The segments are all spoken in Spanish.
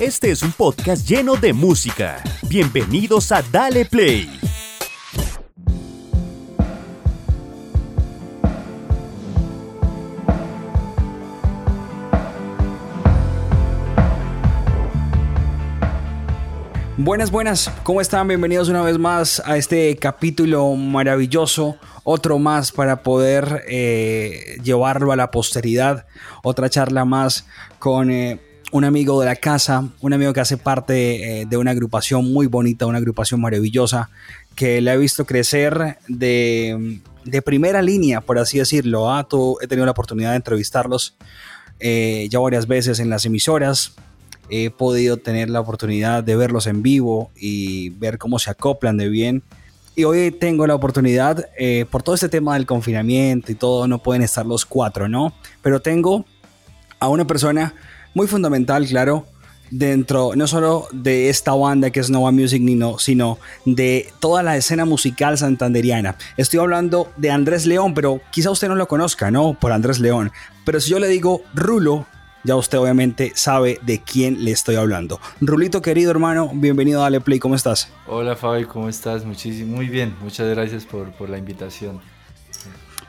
Este es un podcast lleno de música. Bienvenidos a Dale Play. Buenas, buenas, ¿cómo están? Bienvenidos una vez más a este capítulo maravilloso, otro más para poder eh, llevarlo a la posteridad, otra charla más con eh, un amigo de la casa, un amigo que hace parte eh, de una agrupación muy bonita, una agrupación maravillosa, que le he visto crecer de, primera línea, por así decirlo. ¿ah? He tenido la oportunidad de entrevistarlos ya varias veces en las emisoras. He podido tener la oportunidad de verlos en vivo y ver cómo se acoplan de bien. Y hoy tengo la oportunidad, eh, por todo este tema del confinamiento y todo, no pueden estar los cuatro, ¿no? Pero tengo a una persona muy fundamental, claro, dentro no solo de esta banda que es Nova Music, sino de toda la escena musical santanderiana. Estoy hablando de Andrés León, pero quizá usted no lo conozca, ¿no? Por Andrés León. Pero si yo le digo Rulo, ya usted obviamente sabe de quién le estoy hablando. Rulito querido hermano, bienvenido a Dale Play, ¿cómo estás? Hola Fabi, ¿cómo estás? Muchísimo, muy bien, muchas gracias por, por la invitación.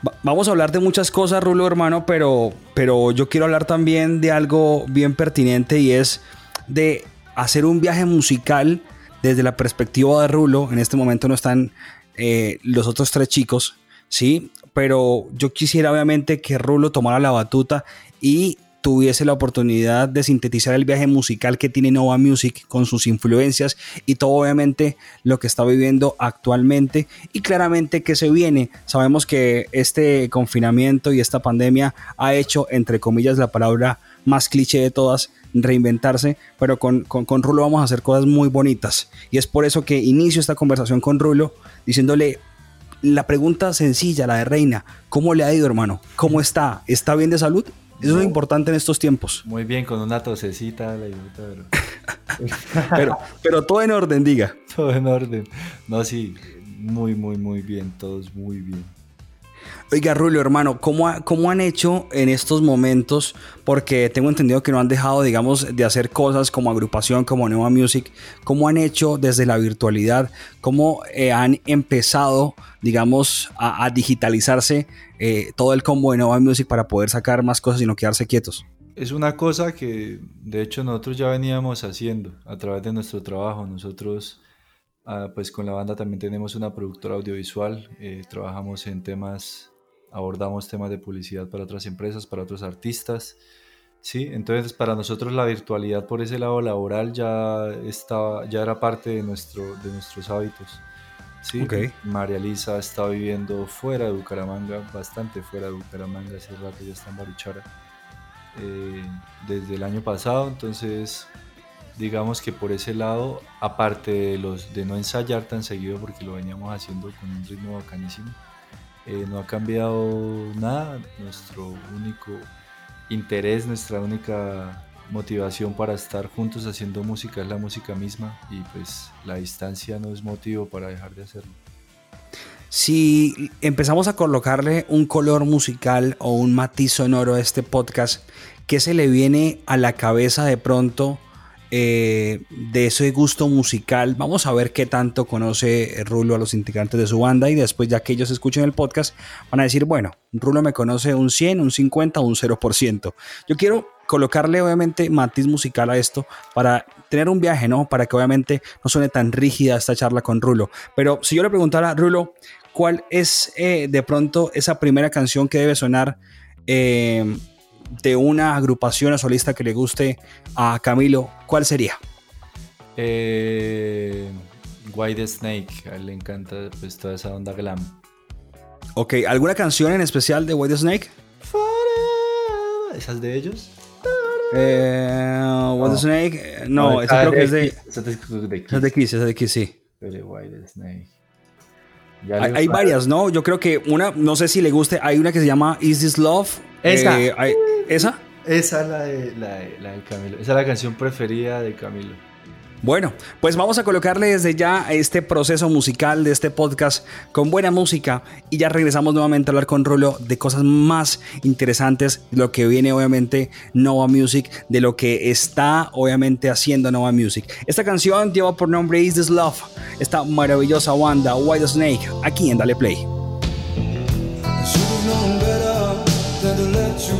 Va- Vamos a hablar de muchas cosas, Rulo, hermano, pero, pero yo quiero hablar también de algo bien pertinente y es de hacer un viaje musical desde la perspectiva de Rulo. En este momento no están eh, los otros tres chicos, ¿sí? Pero yo quisiera obviamente que Rulo tomara la batuta y tuviese la oportunidad de sintetizar el viaje musical que tiene Nova Music con sus influencias y todo obviamente lo que está viviendo actualmente y claramente que se viene. Sabemos que este confinamiento y esta pandemia ha hecho, entre comillas, la palabra más cliché de todas, reinventarse, pero con, con, con Rulo vamos a hacer cosas muy bonitas. Y es por eso que inicio esta conversación con Rulo diciéndole la pregunta sencilla, la de Reina, ¿cómo le ha ido hermano? ¿Cómo está? ¿Está bien de salud? Eso es importante en estos tiempos. Muy bien, con una tosecita, la pero Pero, pero todo en orden, diga. todo en orden. No, sí, muy, muy, muy bien, todos muy bien. Oiga, Rulio, hermano, ¿cómo, ¿cómo han hecho en estos momentos? Porque tengo entendido que no han dejado, digamos, de hacer cosas como agrupación, como Nova Music. ¿Cómo han hecho desde la virtualidad? ¿Cómo eh, han empezado, digamos, a, digitalizarse eh, todo el combo de Nova Music para poder sacar más cosas y no quedarse quietos? Es una cosa que de hecho nosotros ya veníamos haciendo a través de nuestro trabajo. Nosotros, ah, pues con la banda también tenemos una productora audiovisual, eh, trabajamos en temas, abordamos temas de publicidad para otras empresas, para otros artistas. Sí, entonces para nosotros la virtualidad por ese lado laboral ya estaba, ya era parte de, nuestro, de nuestros hábitos. Sí, Ok. María Lisa está viviendo fuera de Bucaramanga, bastante fuera de Bucaramanga, hace rato ya está en Barichara eh, desde el año pasado, entonces digamos que por ese lado, aparte de, los, de no ensayar tan seguido porque lo veníamos haciendo con un ritmo bacanísimo, eh, no ha cambiado nada. Nuestro único interés, nuestra única motivación para estar juntos haciendo música es la música misma y pues la distancia no es motivo para dejar de hacerlo. Si empezamos a colocarle un color musical o un matiz sonoro a este podcast, ¿qué se le viene a la cabeza de pronto eh, de ese gusto musical? Vamos a ver qué tanto conoce Rulo a los integrantes de su banda y después ya que ellos escuchen el podcast van a decir, bueno, Rulo me conoce un 100, un 50, un 0%. Yo quiero colocarle obviamente matiz musical a esto para tener un viaje, ¿no? Para que obviamente no suene tan rígida esta charla con Rulo. Pero si yo le preguntara, Rulo, ¿cuál es eh, de pronto esa primera canción que debe sonar eh, de una agrupación o solista que le guste a Camilo? ¿Cuál sería? Eh, White Snake, a él le encanta pues toda esa onda glam. Ok, ¿alguna canción en especial de White Snake? ¿Esas de ellos? Eh, White Snake, eh, no, No, esa creo que es de, Esa es de esa es de Kiss, esa es de Kiss, sí. Pero White Snake. Hay, varias, ¿no? Yo creo que una, no sé si le guste, hay una que se llama Is This Love. Esa. Eh, hay- ¿Esa? Esa es la de, la, de, la de Camilo. Esa es la canción preferida de Camilo. Bueno, pues vamos a colocarle desde ya este proceso musical de este podcast con buena música y ya regresamos nuevamente a hablar con Rulo de cosas más interesantes, de lo que viene obviamente Nova Music, de lo que está obviamente haciendo Nova Music. Esta canción lleva por nombre Is This Love, esta maravillosa banda White Snake, aquí en Dale Play.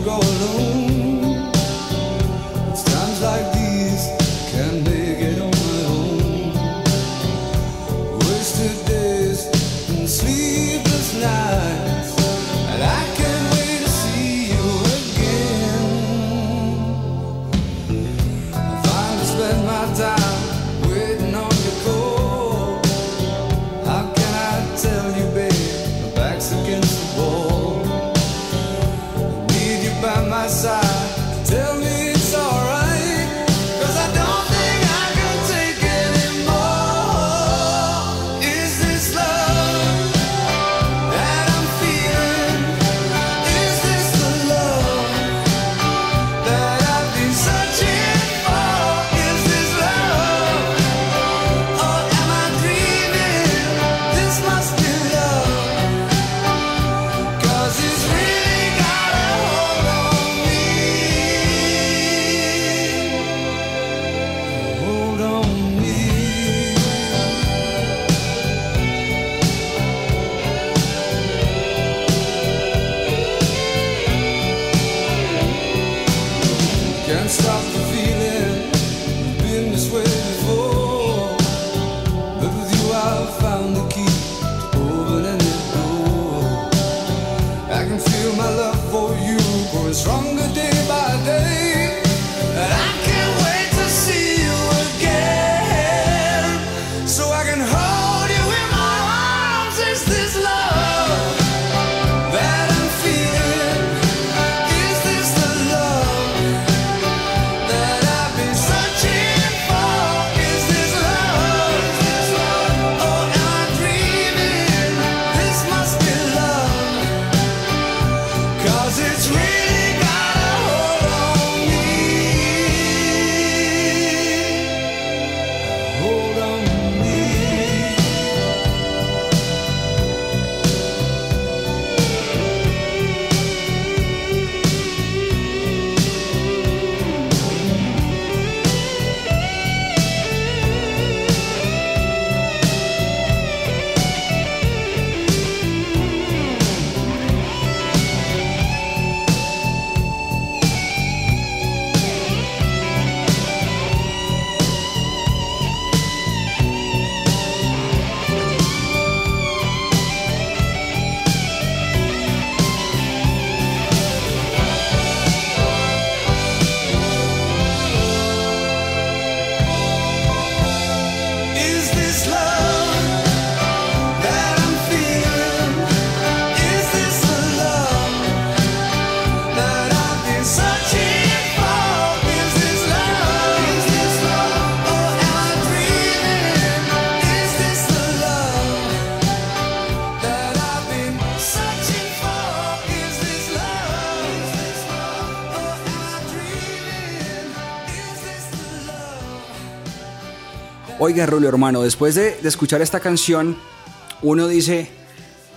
Go alone. Oiga, Rulio, hermano, después de, de escuchar esta canción, uno dice,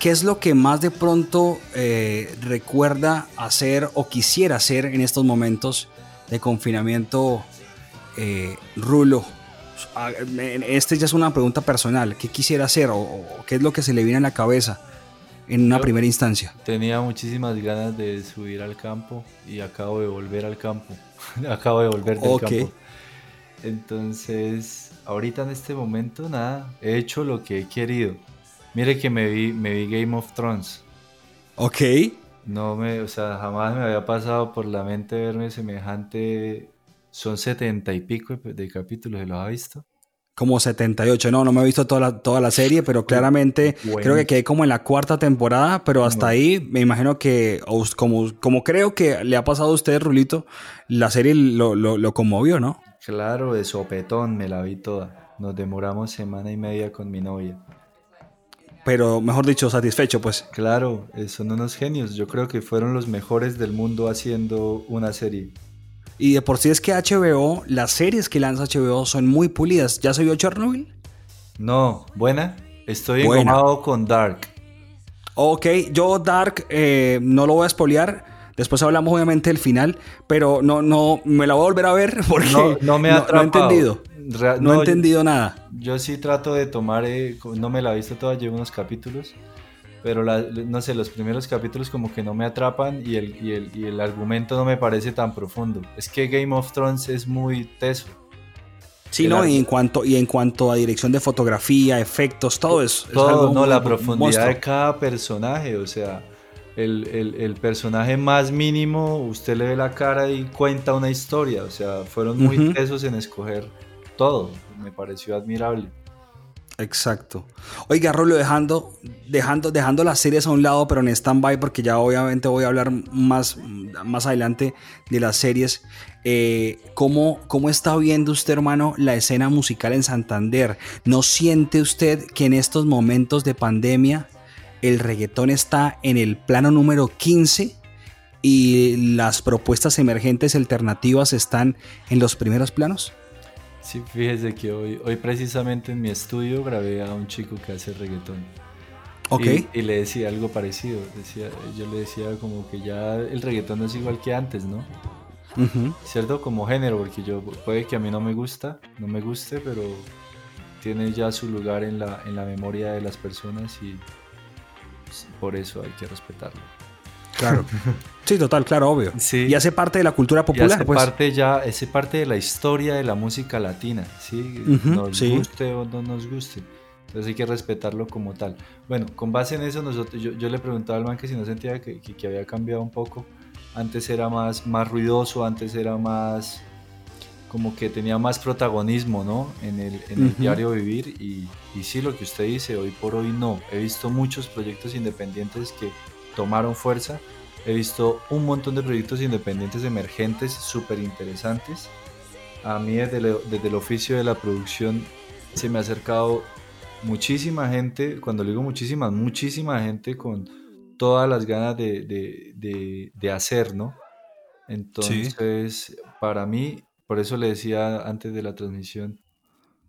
¿qué es lo que más de pronto eh, recuerda hacer o quisiera hacer en estos momentos de confinamiento, eh, Rulo? Este ya es una pregunta personal. ¿Qué quisiera hacer o, o qué es lo que se le viene a la cabeza en una Yo- primera instancia? Tenía muchísimas ganas de subir al campo y acabo de volver al campo. acabo de volver del campo. Entonces, ahorita en este momento, nada, he hecho lo que he querido. Mire que me vi, me vi Game of Thrones. Ok. No me, o sea, jamás me había pasado por la mente verme semejante. Son setenta y pico de, capítulos, ¿se los ha visto? Como 78. No, no me he visto toda la, toda la serie, pero claramente Bueno. creo que quedé como en la cuarta temporada, pero hasta ahí me imagino que, como, como creo que le ha pasado a usted, Rulito, la serie lo, lo, lo conmovió, ¿no? Claro, de sopetón me la vi toda. Nos demoramos semana y media con mi novia. Pero mejor dicho, satisfecho, pues. Claro, eh, son unos genios. Yo creo que fueron los mejores del mundo haciendo una serie. Y de por sí es que HBO, las series que lanza HBO son muy pulidas. ¿Ya se vio Chernobyl? No, buena. Estoy engomado con Dark. Ok, yo Dark eh, no lo voy a espolear. Después hablamos obviamente del final, pero no, no, me la voy a volver a ver porque No, no me ha no, he atrapado. entendido. No, he no, entendido nada. Yo sí trato de tomar, eh, no me la he visto toda, llevo unos capítulos, pero la- no sé, los primeros capítulos como que no me atrapan y el, y, el, y el argumento no me parece tan profundo. Es que Game of Thrones es muy teso. Sí, no, y en cuanto, y en cuanto a dirección de fotografía, efectos, todo eso. es Todo, algo no, muy- la un profundidad monstruo. de cada personaje, o sea, el, el- el personaje más mínimo, usted le ve la cara y cuenta una historia, o sea, fueron muy tesos en escoger todo, me pareció admirable. Exacto. Oiga, Rolo, dejando, dejando, dejando las series a un lado, pero en stand-by, porque ya obviamente voy a hablar más, más adelante de las series. eh, ¿cómo, ¿Cómo está viendo usted, hermano, la escena musical en Santander? ¿No siente usted que en estos momentos de pandemia el reggaetón está en el plano número 15 y las propuestas emergentes alternativas están en los primeros planos? Sí, fíjese que hoy, hoy precisamente en mi estudio grabé a un chico que hace reggaetón. Ok. Y, y le decía algo parecido, decía, yo le decía como que ya el reggaetón no es igual que antes, ¿no? Ujú. ¿Cierto? Como género, porque yo puede que a mí no me gusta, no me guste, pero tiene ya su lugar en la, en la memoria de las personas y pues, por eso hay que respetarlo. Claro. Sí, total, claro, obvio. Sí. Y hace parte de la cultura Y popular, hace pues. parte ya, hace parte de la historia de la música latina, ¿sí? Nos sí. guste o no nos guste. Entonces hay que respetarlo como tal. Bueno, con base en eso, nosotros, yo, yo le preguntaba al man que si no sentía que, que- que había cambiado un poco. Antes era más, más ruidoso, antes era más como que tenía más protagonismo, ¿no? En el, en el Ujú. diario vivir y, y sí, lo que usted dice, hoy por hoy no. He visto muchos proyectos independientes que tomaron fuerza. He visto un montón de proyectos independientes emergentes súper interesantes. A mí desde el, desde el oficio de la producción se me ha acercado muchísima gente, cuando le digo muchísima, muchísima gente con todas las ganas de, de- de- de hacer, ¿no? Entonces, para mí, por eso le decía antes de la transmisión,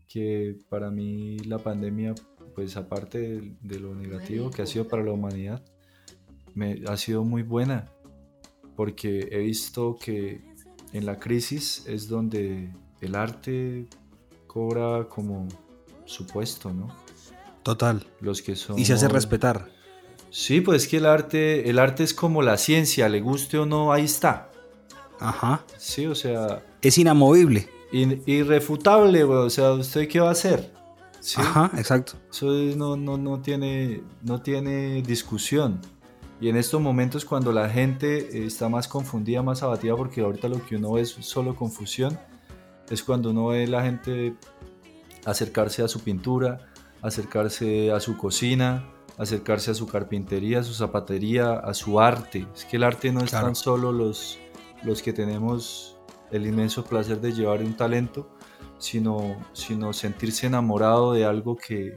que para mí la pandemia, pues aparte de, de lo negativo que ha sido para la humanidad, me, ha sido muy buena, porque he visto que en la crisis es donde el arte cobra como su puesto, ¿no? Total. Los que son... Y se hace respetar. Sí, pues es que el arte, el arte es como la ciencia, le guste o no, ahí está. Ajá. Sí, o sea, Es inamovible. in- irrefutable, güey, o sea, ¿usted qué va a hacer? Sí, Ajá, exacto. Eso es- no, no, no, tiene, no tiene discusión. Y en estos momentos cuando la gente eh, está más confundida, más abatida, porque ahorita lo que uno ve es solo confusión, es cuando uno ve la gente acercarse a su pintura, acercarse a su cocina, acercarse a su carpintería, a su zapatería, a su arte. Es que el arte no es Claro. tan solo los, los que tenemos el inmenso placer de llevar un talento, sino, sino sentirse enamorado de algo que,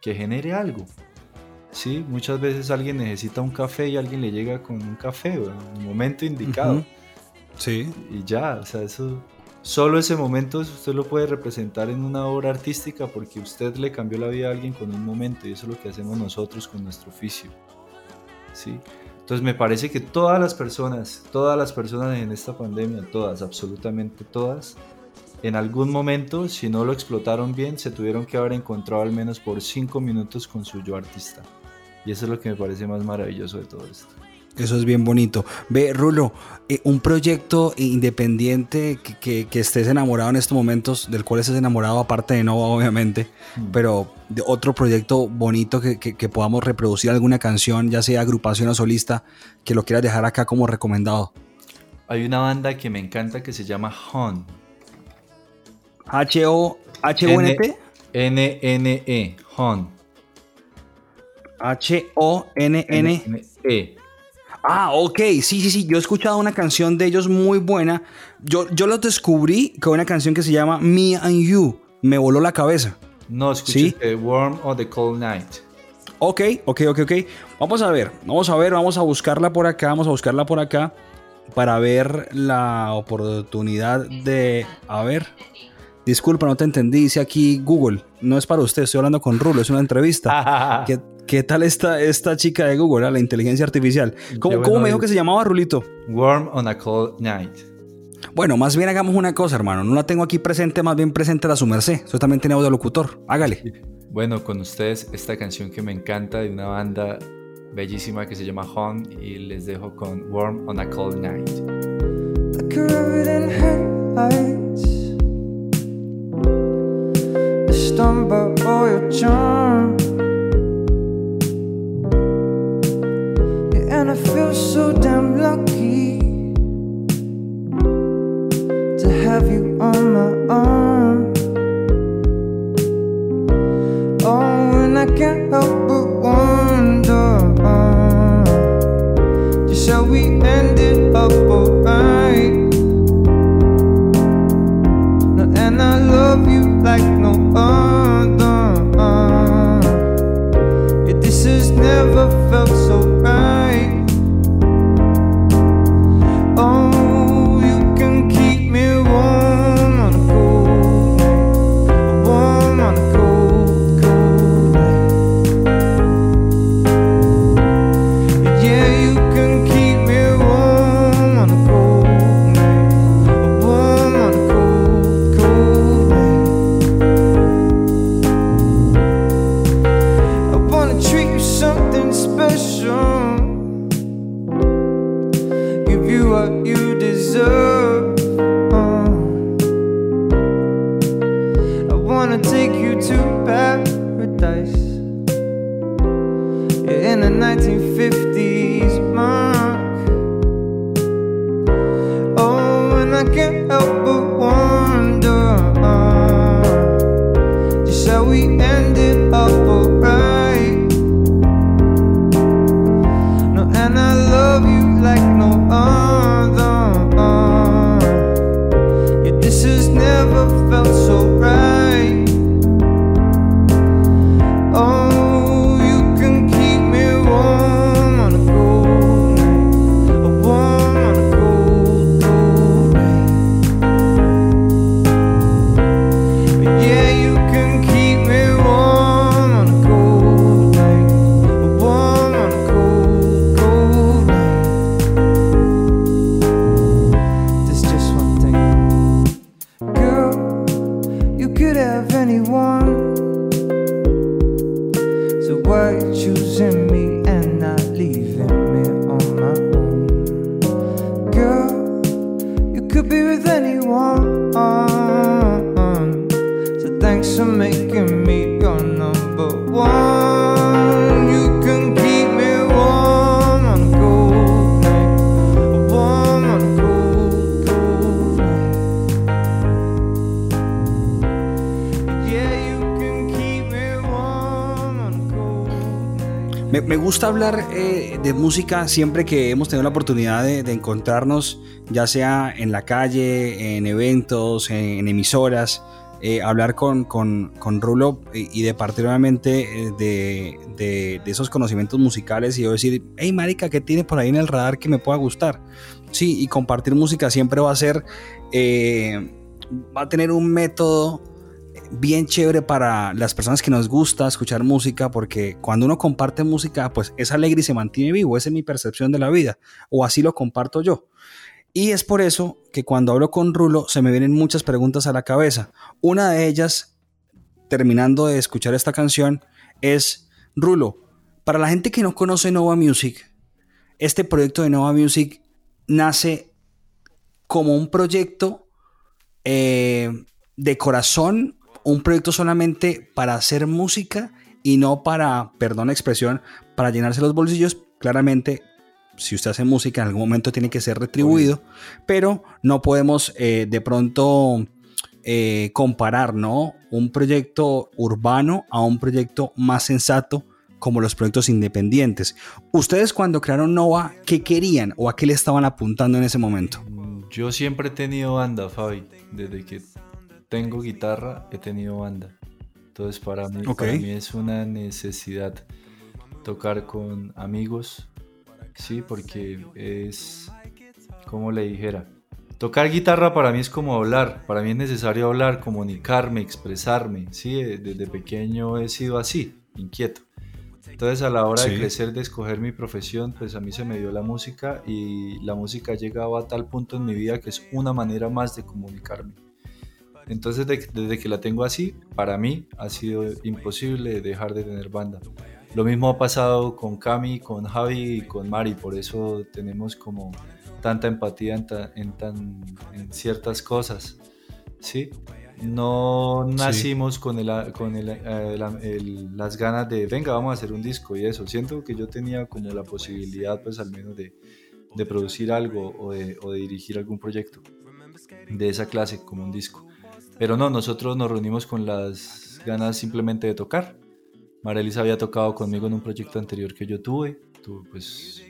que genere algo. Sí, muchas veces alguien necesita un café y alguien le llega con un café, en el momento indicado. Sí. Y ya, o sea, eso solo ese momento usted lo puede representar en una obra artística porque usted le cambió la vida a alguien con un momento y eso es lo que hacemos nosotros con nuestro oficio. ¿sí? Entonces me parece que todas las personas, todas las personas en esta pandemia, todas, absolutamente todas, en algún momento, si no lo explotaron bien, se tuvieron que haber encontrado al menos por cinco minutos con su yo artista. Y eso es lo que me parece más maravilloso de todo esto. Eso es bien bonito. Ve, Rulo, eh, un proyecto independiente que, que- que estés enamorado en estos momentos, del cual estés enamorado, aparte de Nova, obviamente, pero de otro proyecto bonito que, podamos reproducir alguna canción, ya sea agrupación o solista, que lo quieras dejar acá como recomendado. Hay una banda que me encanta que se llama Hon. H-O, H-O-N-T, N-N-E. Hon. H-O-N-N. Ah, ok, sí, sí, sí, yo he escuchado una canción de ellos muy buena. Yo, yo los descubrí con una canción que se llama Me and You. Me voló la cabeza. No, escuché ¿Sí? The Warm of the Cold Night. Ok, ok, ok, ok. Vamos a ver, vamos a ver, vamos a buscarla por acá, vamos a buscarla por acá para ver la oportunidad de... A ver. Disculpa, no te entendí, dice aquí Google. No es para usted, estoy hablando con Rulo, es una entrevista. ¿Qué, qué tal esta, esta chica de Google, la inteligencia artificial? ¿Cómo, bueno cómo me dijo que se llamaba Rulito? Warm on a Cold Night. Bueno, más bien hagamos una cosa, hermano. No la tengo aquí presente, más bien presente la su merced. Eso también tiene audio locutor. Hágale. Bueno, con ustedes esta canción que me encanta de una banda bellísima que se llama Hon y les dejo con Warm on a Cold Night. Stunned by your charm. Yeah, and I feel so damn lucky to have you on my arm. Oh, and I can't help but wonder just how we ended up never 1950 música siempre que hemos tenido la oportunidad de, encontrarnos, ya sea en la calle, en eventos, en, emisoras, eh, hablar con, con, con Rulo y, y de partir eh, de, de- esos conocimientos musicales y yo decir, hey marica, ¿qué tiene por ahí en el radar que me pueda gustar? Sí, y compartir música siempre va a ser eh, va a tener un método bien chévere para las personas que nos gusta escuchar música, porque cuando uno comparte música, pues es alegre y se mantiene vivo, esa es mi percepción de la vida, o así lo comparto yo. Y es por eso que cuando hablo con Rulo se me vienen muchas preguntas a la cabeza. Una de ellas, terminando de escuchar esta canción, es, Rulo, para la gente que no conoce Nova Music, este proyecto de Nova Music nace como un proyecto eh, de corazón un proyecto solamente para hacer música y no para, perdón la expresión, para llenarse los bolsillos. Claramente, si usted hace música, en algún momento tiene que ser retribuido, pero no podemos eh, de pronto eh, comparar, ¿no? Un proyecto urbano a un proyecto más sensato como los proyectos independientes. Ustedes cuando crearon Nova, ¿qué querían o a qué le estaban apuntando en ese momento? Yo siempre he tenido banda, Fabi, desde que tengo guitarra, he tenido banda. Entonces para mí, para mí es una necesidad tocar con amigos, sí, porque es, como le dijera, tocar guitarra para mí es como hablar, para mí es necesario hablar, comunicarme, expresarme, sí, desde pequeño he sido así, inquieto. Entonces a la hora de crecer, de escoger mi profesión, pues a mí se me dio la música y la música ha llegado a tal punto en mi vida que es una manera más de comunicarme. Entonces desde que la tengo así, para mí ha sido imposible dejar de tener banda. Lo mismo ha pasado con Cami, con Javi y con Mari, por eso tenemos como tanta empatía en, tan, en ciertas cosas. ¿sí? No nacimos con, el, con eh, las ganas de, venga, vamos a hacer un disco y eso. Siento que yo tenía como la posibilidad, pues al menos de, de producir algo o de, o de dirigir algún proyecto de esa clase como un disco. Pero no, nosotros nos reunimos con las ganas simplemente de tocar. Marelis había tocado conmigo en un proyecto anterior que yo tuve. pues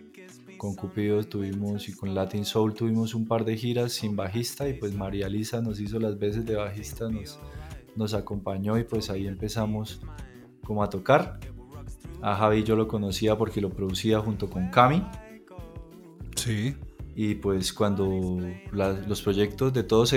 con Cupido tuvimos y con Latin Soul tuvimos un par de giras sin bajista y pues María Lisa nos hizo las veces de bajista, nos, nos acompañó y pues ahí empezamos como a tocar. A Javi yo lo conocía porque lo producía junto con Cami. Sí. Y pues cuando los proyectos de todos se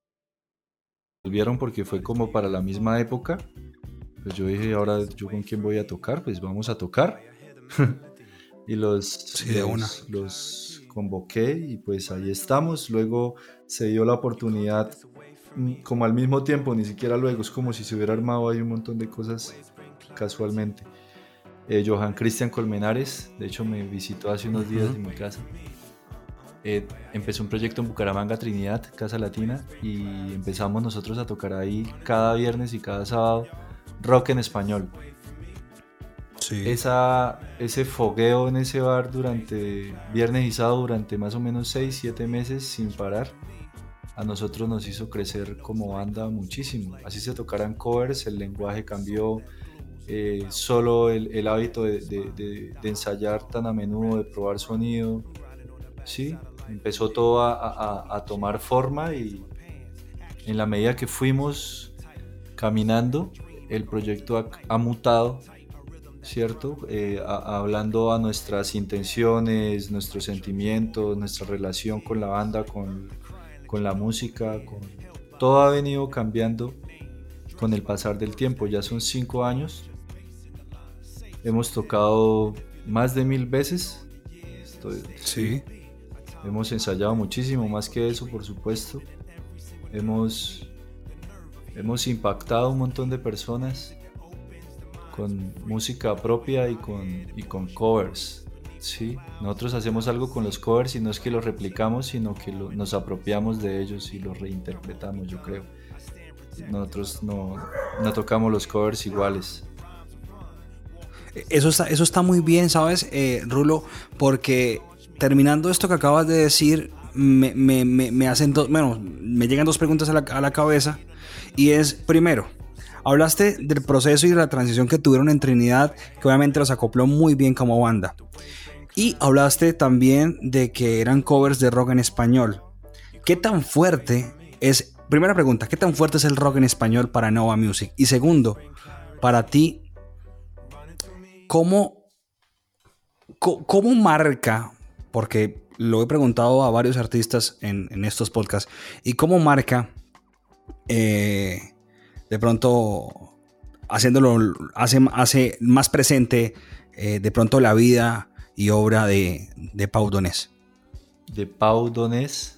volvieron porque fue como para la misma época. Pues yo dije, ahora yo con quién voy a tocar, pues vamos a tocar. y los, los, los, convoqué y pues ahí estamos. Luego se dio la oportunidad, mm, como al mismo tiempo, ni siquiera luego, es como si se hubiera armado ahí un montón de cosas casualmente. Eh, Johan Cristian Colmenares, de hecho me visitó hace unos días en mi casa eh, empezó un proyecto en Bucaramanga, Trinidad, Casa Latina, y empezamos nosotros a tocar ahí cada viernes y cada sábado rock en español. Esa, ese fogueo en ese bar durante viernes y sábado durante más o menos 6, 7 meses sin parar, a nosotros nos hizo crecer como banda muchísimo. Así se tocaran covers, el lenguaje cambió, eh, solo el, hábito de, de, ensayar tan a menudo, de probar sonido, sí, empezó todo a, tomar forma y en la medida que fuimos caminando, el proyecto ha, mutado, ¿cierto? Eh, hablando a nuestras intenciones, nuestros sentimientos, nuestra relación con la banda, con, con la música, con... todo ha venido cambiando con el pasar del tiempo. Ya son cinco años. Hemos tocado más de mil veces. Sí. Hemos ensayado muchísimo, más que eso, por supuesto. Hemos, hemos impactado un montón de personas con música propia y con, y con covers. ¿sí? Nosotros hacemos algo con los covers y no es que los replicamos, sino que nos apropiamos de ellos y los reinterpretamos, yo creo. Nosotros no, no tocamos los covers iguales. Eso está, eso está muy bien, ¿sabes, eh, Rulo? Porque terminando esto que acabas de decir, me, me- me- me hacen dos, bueno, me llegan dos preguntas a la, a la cabeza. Y es, primero, hablaste del proceso y de la transición que tuvieron en Trinidad, que obviamente los acopló muy bien como banda. Y hablaste también de que eran covers de rock en español. ¿Qué tan fuerte es, primera pregunta, ¿qué tan fuerte es el rock en español para Nova Music? Y segundo, para ti, ¿cómo, cómo marca, porque lo he preguntado a varios artistas en, en estos podcasts, y cómo marca eh, de pronto haciéndolo, hace, hace más presente eh, de pronto la vida y obra de, de Pau Donés? De Pau Donés.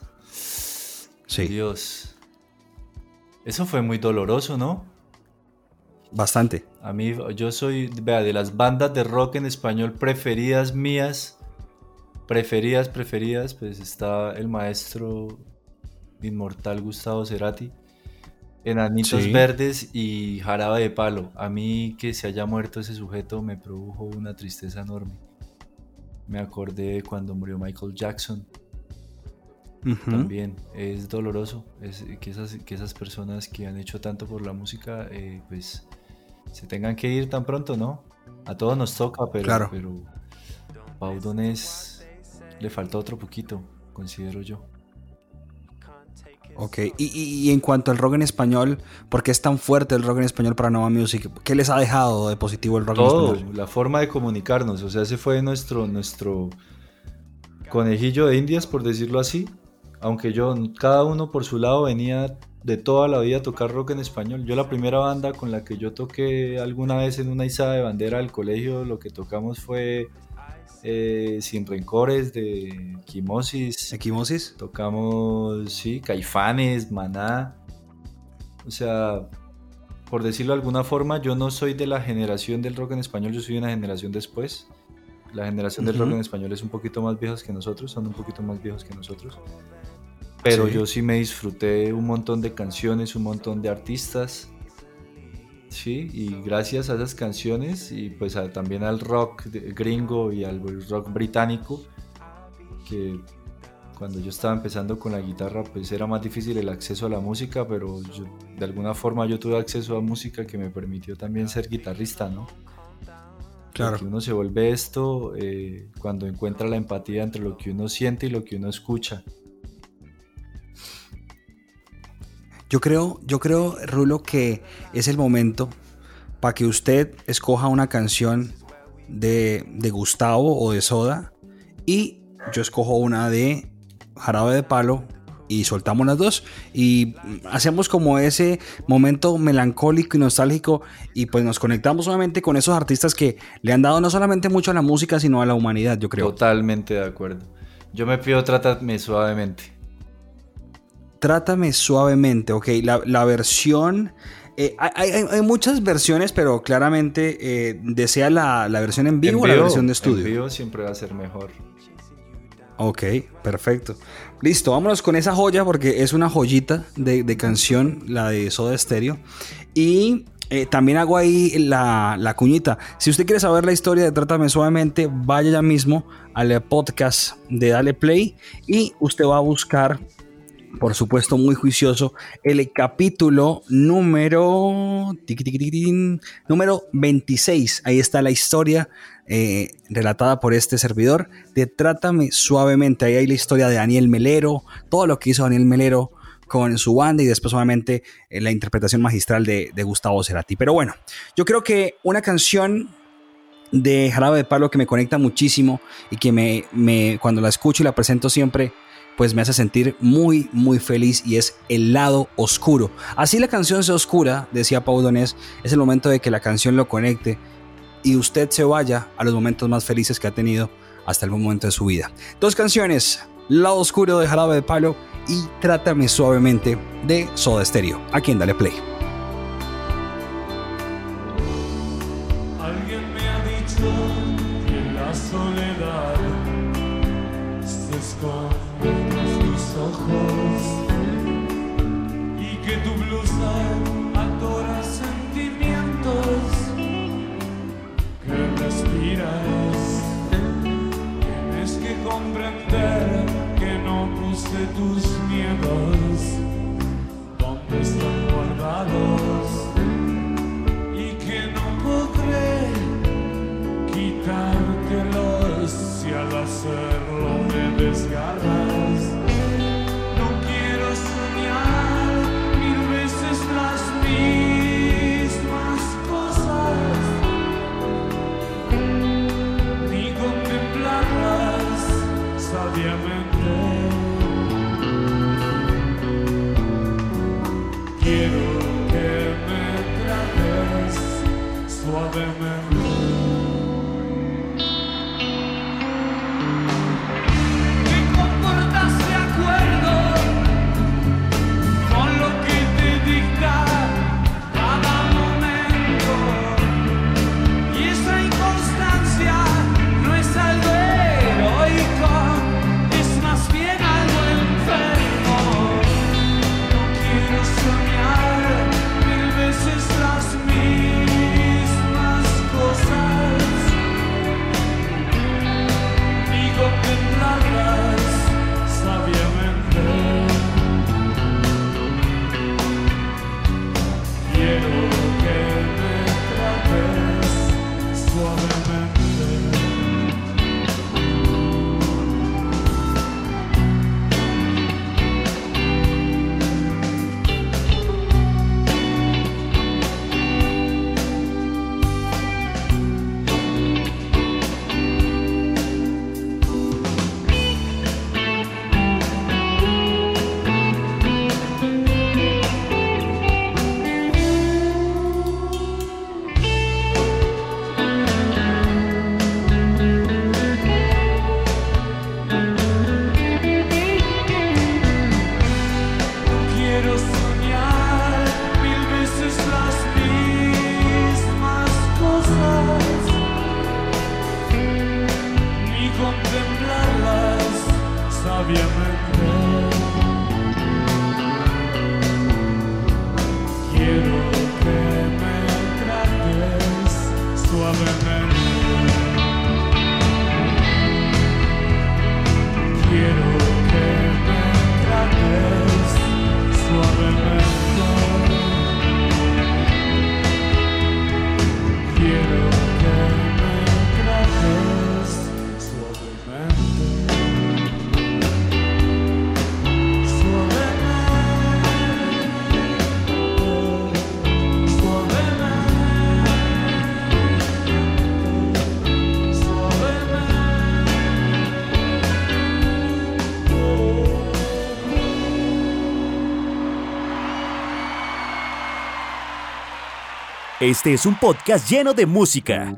Sí, Dios. Eso fue muy doloroso, ¿no? bastante. A mí, yo soy, vea, de las bandas de rock en español preferidas mías, preferidas, preferidas, pues está el maestro inmortal Gustavo Cerati, Enanitos Sí. Verdes y Jarabe de Palo. A mí que se haya muerto ese sujeto me produjo una tristeza enorme. Me acordé de cuando murió Michael Jackson. También es doloroso es que, esas, que esas personas que han hecho tanto por la música, eh, pues se tengan que ir tan pronto, ¿no? A todos nos toca, pero, Claro. pero Donés le falta otro poquito, considero yo. Ok, y, y- y en cuanto al rock en español, ¿por qué es tan fuerte el rock en español para Nova Music? ¿Qué les ha dejado de positivo el rock en Todo, español? la forma de comunicarnos, o sea, ese fue nuestro, nuestro conejillo de indias, por decirlo así. Aunque yo, cada uno por su lado venía de toda la vida a tocar rock en español. Yo la primera banda con la que yo toqué alguna vez en una izada de bandera del colegio, lo que tocamos fue eh, Sin Rencores de Quimosis. ¿Equimosis? Tocamos, sí, Caifanes, Maná. O sea, por decirlo de alguna forma, yo no soy de la generación del rock en español, yo soy una generación después. La generación del rock en español es un poquito más viejos que nosotros, son un poquito más viejos que nosotros. Pero Sí. yo sí me disfruté un montón de canciones, un montón de artistas. Sí, y gracias a esas canciones y pues a- también al rock gringo y al rock británico, que cuando yo estaba empezando con la guitarra pues era más difícil el acceso a la música, pero yo- de alguna forma yo tuve acceso a música que me permitió también ser guitarrista, ¿no? Claro. Porque uno se vuelve esto eh, cuando encuentra la empatía entre lo que uno siente y lo que uno escucha. Yo creo, yo creo, Rulo, que es el momento para que usted escoja una canción de, de Gustavo o de Soda y yo escojo una de Jarabe de Palo y soltamos las dos y hacemos como ese momento melancólico y nostálgico y pues nos conectamos nuevamente con esos artistas que le han dado no solamente mucho a la música sino a la humanidad, yo creo. Totalmente de acuerdo. Yo me pido trátame suavemente. Trátame suavemente, ok. La, la versión. eh, hay, hay- hay muchas versiones, pero claramente eh, desea la, la versión en vivo o la versión de En estudio. vivo siempre va a ser mejor. Ok, perfecto. Listo, vámonos con esa joya porque es una joyita de, de canción, la de Soda Stereo. Y eh, también hago ahí la, la cuñita. Si usted quiere saber la historia de Trátame Suavemente, vaya ya mismo al podcast de Dale Play y usted va a buscar, por supuesto, muy juicioso, el capítulo número, tin, número 26. Ahí está la historia eh, relatada por este servidor de Trátame Suavemente. Ahí hay la historia de Daniel Melero, todo lo que hizo Daniel Melero con su banda y después obviamente eh, la interpretación magistral de, Gustavo Cerati. Pero bueno, yo creo que una canción de Jarabe de Palo que me conecta muchísimo y que me cuando la escucho y la presento siempre pues me hace sentir muy muy feliz y es el lado oscuro. Así la canción sea oscura, decía Pau Donés, es el momento de que la canción lo conecte y usted se vaya a los momentos más felices que ha tenido hasta el momento de su vida. Dos canciones, Lado Oscuro de Jarabe de Palo y Trátame Suavemente de Soda Stereo. Aquí en Dale Play. Tus miedos donde están guardados y que no podré quitártelos si al hacerlo me desgarras. Suavemente. Este es un podcast lleno de música.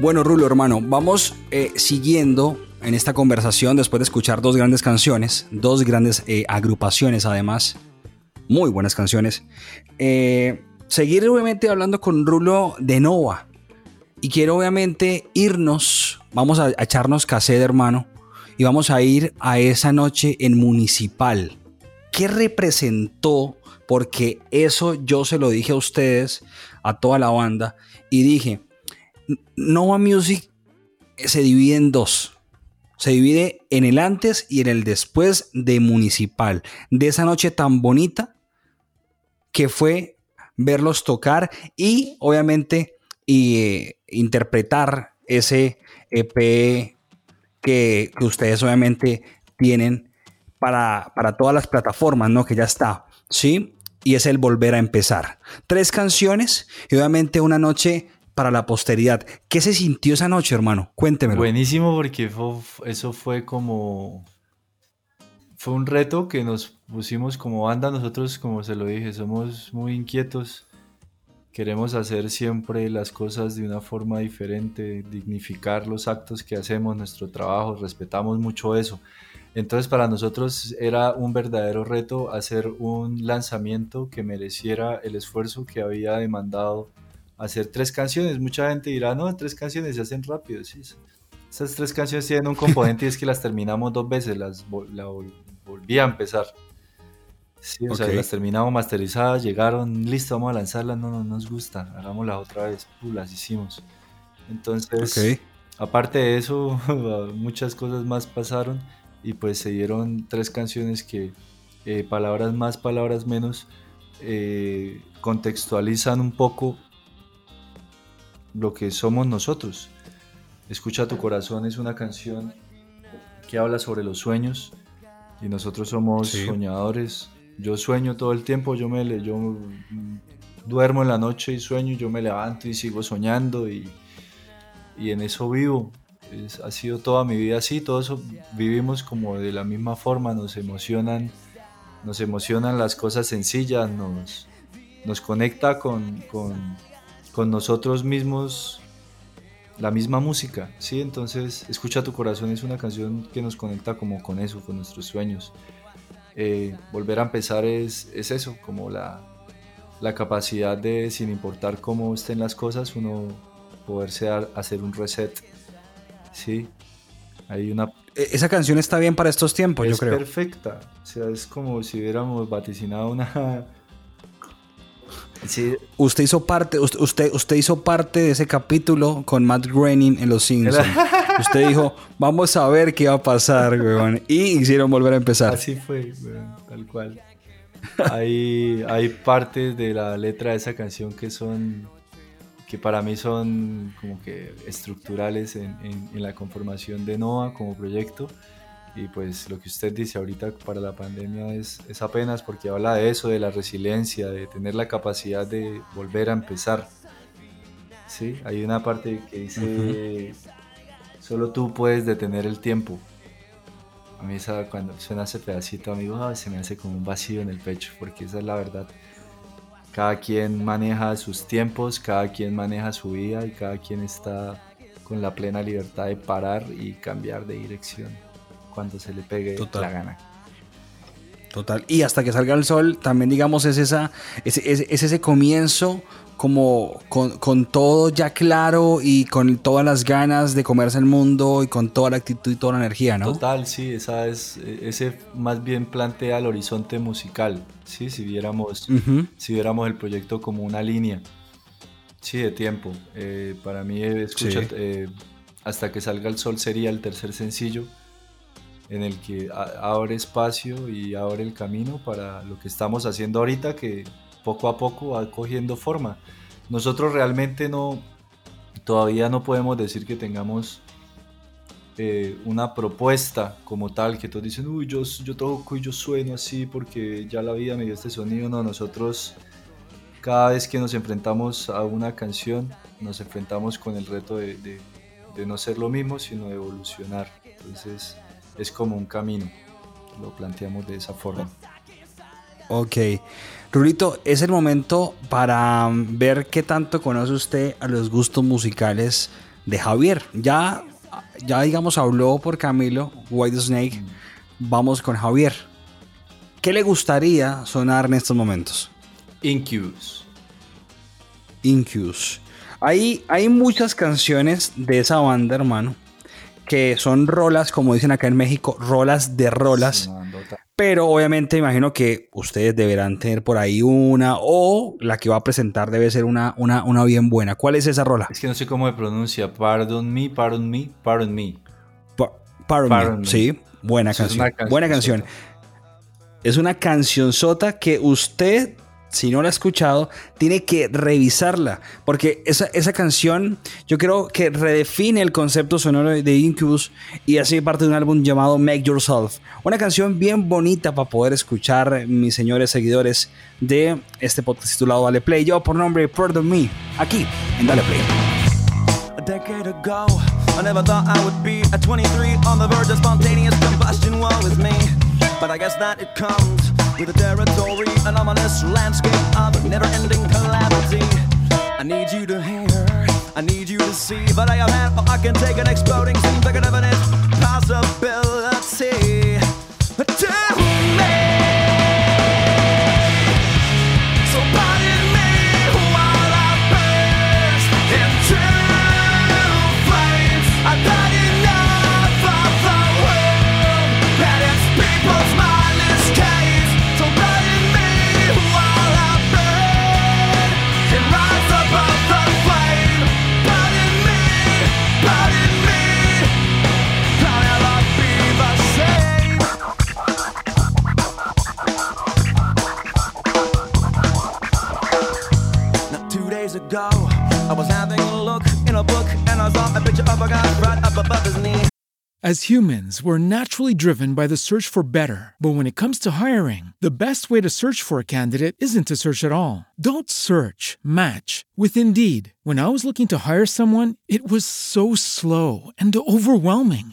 Bueno, Rulo, hermano, vamos eh, siguiendo en esta conversación después de escuchar dos grandes canciones, dos grandes eh, agrupaciones además, muy buenas canciones. Eh, seguir obviamente hablando con Rulo de Nova. Y quiero obviamente irnos, vamos a, a echarnos cassette, hermano, y vamos a ir a esa noche en Municipal. ¿Qué representó? Porque eso yo se lo dije a ustedes, a toda la banda, y dije, Nova Music se divide en dos. Se divide en el antes y en el después de Municipal. De esa noche tan bonita que fue verlos tocar y obviamente y, eh, interpretar ese EP que, que ustedes obviamente tienen para, para todas las plataformas, ¿no? Que ya está, ¿sí? Y es el volver a empezar. Tres canciones y obviamente una noche para la posteridad. ¿Qué se sintió esa noche, hermano? Cuéntemelo. Buenísimo porque fue- eso fue como... Fue un reto que nos pusimos como banda. Nosotros, como se lo dije, somos muy inquietos. Queremos hacer siempre las cosas de una forma diferente, dignificar los actos que hacemos, nuestro trabajo, respetamos mucho eso. Entonces para nosotros era un verdadero reto hacer un lanzamiento que mereciera el esfuerzo que había demandado hacer tres canciones. Mucha gente dirá, no, tres canciones se hacen rápido. Sí, esas tres canciones tienen un componente y es que las terminamos dos veces, las vol- la vol- volví a empezar. Sí, o sea, las terminamos masterizadas, llegaron, listo, vamos a lanzarlas, no, no nos gusta, hagámoslas otra vez, uh, las hicimos. Entonces, aparte de eso, muchas cosas más pasaron y pues se dieron tres canciones que, eh, palabras más, palabras menos, eh, contextualizan un poco lo que somos nosotros. Escucha tu corazón es una canción que habla sobre los sueños y nosotros somos Sí. soñadores. Yo sueño todo el tiempo, yo me, yo, duermo en la noche y sueño, yo me levanto y sigo soñando y, y en eso vivo. Es- ha sido toda mi vida así, todos vivimos como de la misma forma, nos emocionan, nos emocionan las cosas sencillas, nos, nos conecta con, con- con nosotros mismos la misma música, ¿sí? Entonces, Escucha tu corazón es una canción que nos conecta como con eso, con nuestros sueños. Eh, volver a empezar es, es eso, como la, la capacidad de, sin importar cómo estén las cosas, uno poderse dar- hacer un reset, ¿sí? Hay una E- Esa canción está bien para estos tiempos, es yo creo. perfecta. O sea, es como si hubiéramos vaticinado una. Sí, Usted hizo parte, usted, usted, hizo parte de ese capítulo con Matt Groening en Los Simpsons. usted dijo, vamos a ver qué va a pasar, weón. Y hicieron volver a empezar. así fue, weón, tal cual. Hay, hay partes de la letra de esa canción que son. que para mí son como que estructurales en, en- en la conformación de NOA como proyecto. Y pues lo que usted dice ahorita para la pandemia es, es apenas porque habla de eso, de la resiliencia, de tener la capacidad de volver a empezar. Sí, hay una parte que dice, solo tú puedes detener el tiempo. A mí esa, cuando suena ese pedacito, amigo, se me hace como un vacío en el pecho, porque esa es la verdad. Cada quien maneja sus tiempos, cada quien maneja su vida y cada quien está con la plena libertad de parar y cambiar de dirección cuando se le pegue Total. la gana. Total. Y hasta que salga el sol, también digamos es esa, es, es- es ese comienzo como con, con todo ya claro y con todas las ganas de comerse el mundo y con toda la actitud y toda la energía, ¿no? Total, sí, esa es, ese más bien plantea el horizonte musical, ¿sí? Si viéramos, Ujú. si viéramos el proyecto como una línea, sí, de tiempo. Eh, para mí, escucha, Sí. eh, Hasta que salga el sol sería el tercer sencillo en el que abre espacio y abre el camino para lo que estamos haciendo ahorita, que poco a poco va cogiendo forma. Nosotros realmente no, todavía no podemos decir que tengamos eh, una propuesta como tal, que todos dicen, uy, yo, yo toco y yo sueno así porque ya la vida me dio este sonido. No, nosotros cada vez que nos enfrentamos a una canción, nos enfrentamos con el reto de, de- de no ser lo mismo, sino de evolucionar. Entonces es como un camino, lo planteamos de esa forma. Ok. Rulito, es el momento para mm, ver qué tanto conoce usted a los gustos musicales de Javier. Ya, ya digamos, habló por Camilo, White Snake. Vamos con Javier. ¿Qué le gustaría sonar en estos momentos? Incubus. Incubus. Hay, hay muchas canciones de esa banda, hermano, que son rolas, como dicen acá en México, rolas de rolas. Pero obviamente imagino que ustedes deberán tener por ahí una o la que va a presentar debe ser una, una, una bien buena. ¿Cuál es esa rola? Es que no sé cómo se pronuncia. Pardon me, pardon me, pardon me. Pa- Pardon Me. Pardon Me. Sí, buena Eso canción. buena canción. sota. Es una canción sota que usted, si no la ha escuchado, tiene que revisarla. Porque esa, esa canción, yo creo que redefine el concepto sonoro de Incubus y hace parte de un álbum llamado Make Yourself. Una canción bien bonita para poder escuchar, mis señores seguidores de este podcast titulado Dale Play. Yo por nombre Pardon Me, aquí en Dale Play. Decade ago, I never thought I would be at 23 on the verge of spontaneous combustion. Woe is me. But I guess that with a territory, an ominous landscape of never ending calamity. I need you to hear, I need you to see, but I have had, I can take an exploding scene, bigger than it possibility. I was having a look in a book and I saw a picture of a guy right up above his knee. As humans, we're naturally driven by the search for better. But when it comes to hiring, the best way to search for a candidate isn't to search at all. Don't search, match with Indeed. When I was looking to hire someone, it was so slow and overwhelming.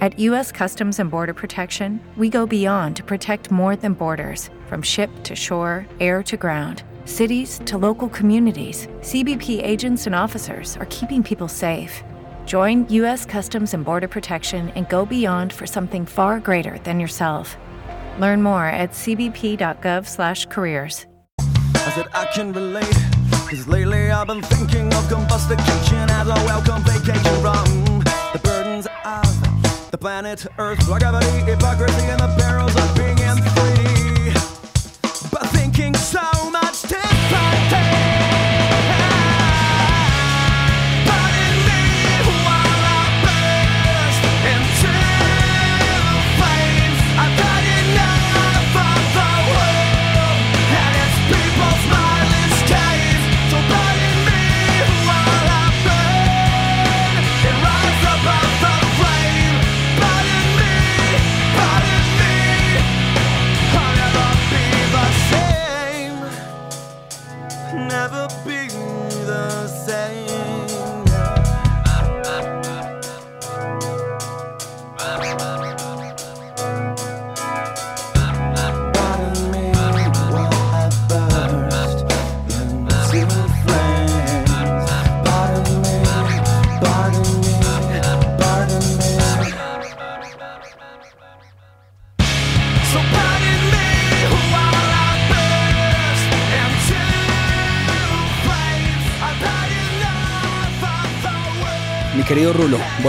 At U.S. Customs and Border Protection, we go beyond to protect more than borders from ship to shore, air to ground. Cities to local communities, CBP agents and officers are keeping people safe. Join U.S. Customs and Border Protection and go beyond for something far greater than yourself. Learn more at cbp.gov/careers. I said I can relate. Cause lately I've been thinking of as a welcome vacation from the burdens of the planet Earth, gravity, hypocrisy, and the perils of being in free. But thinking so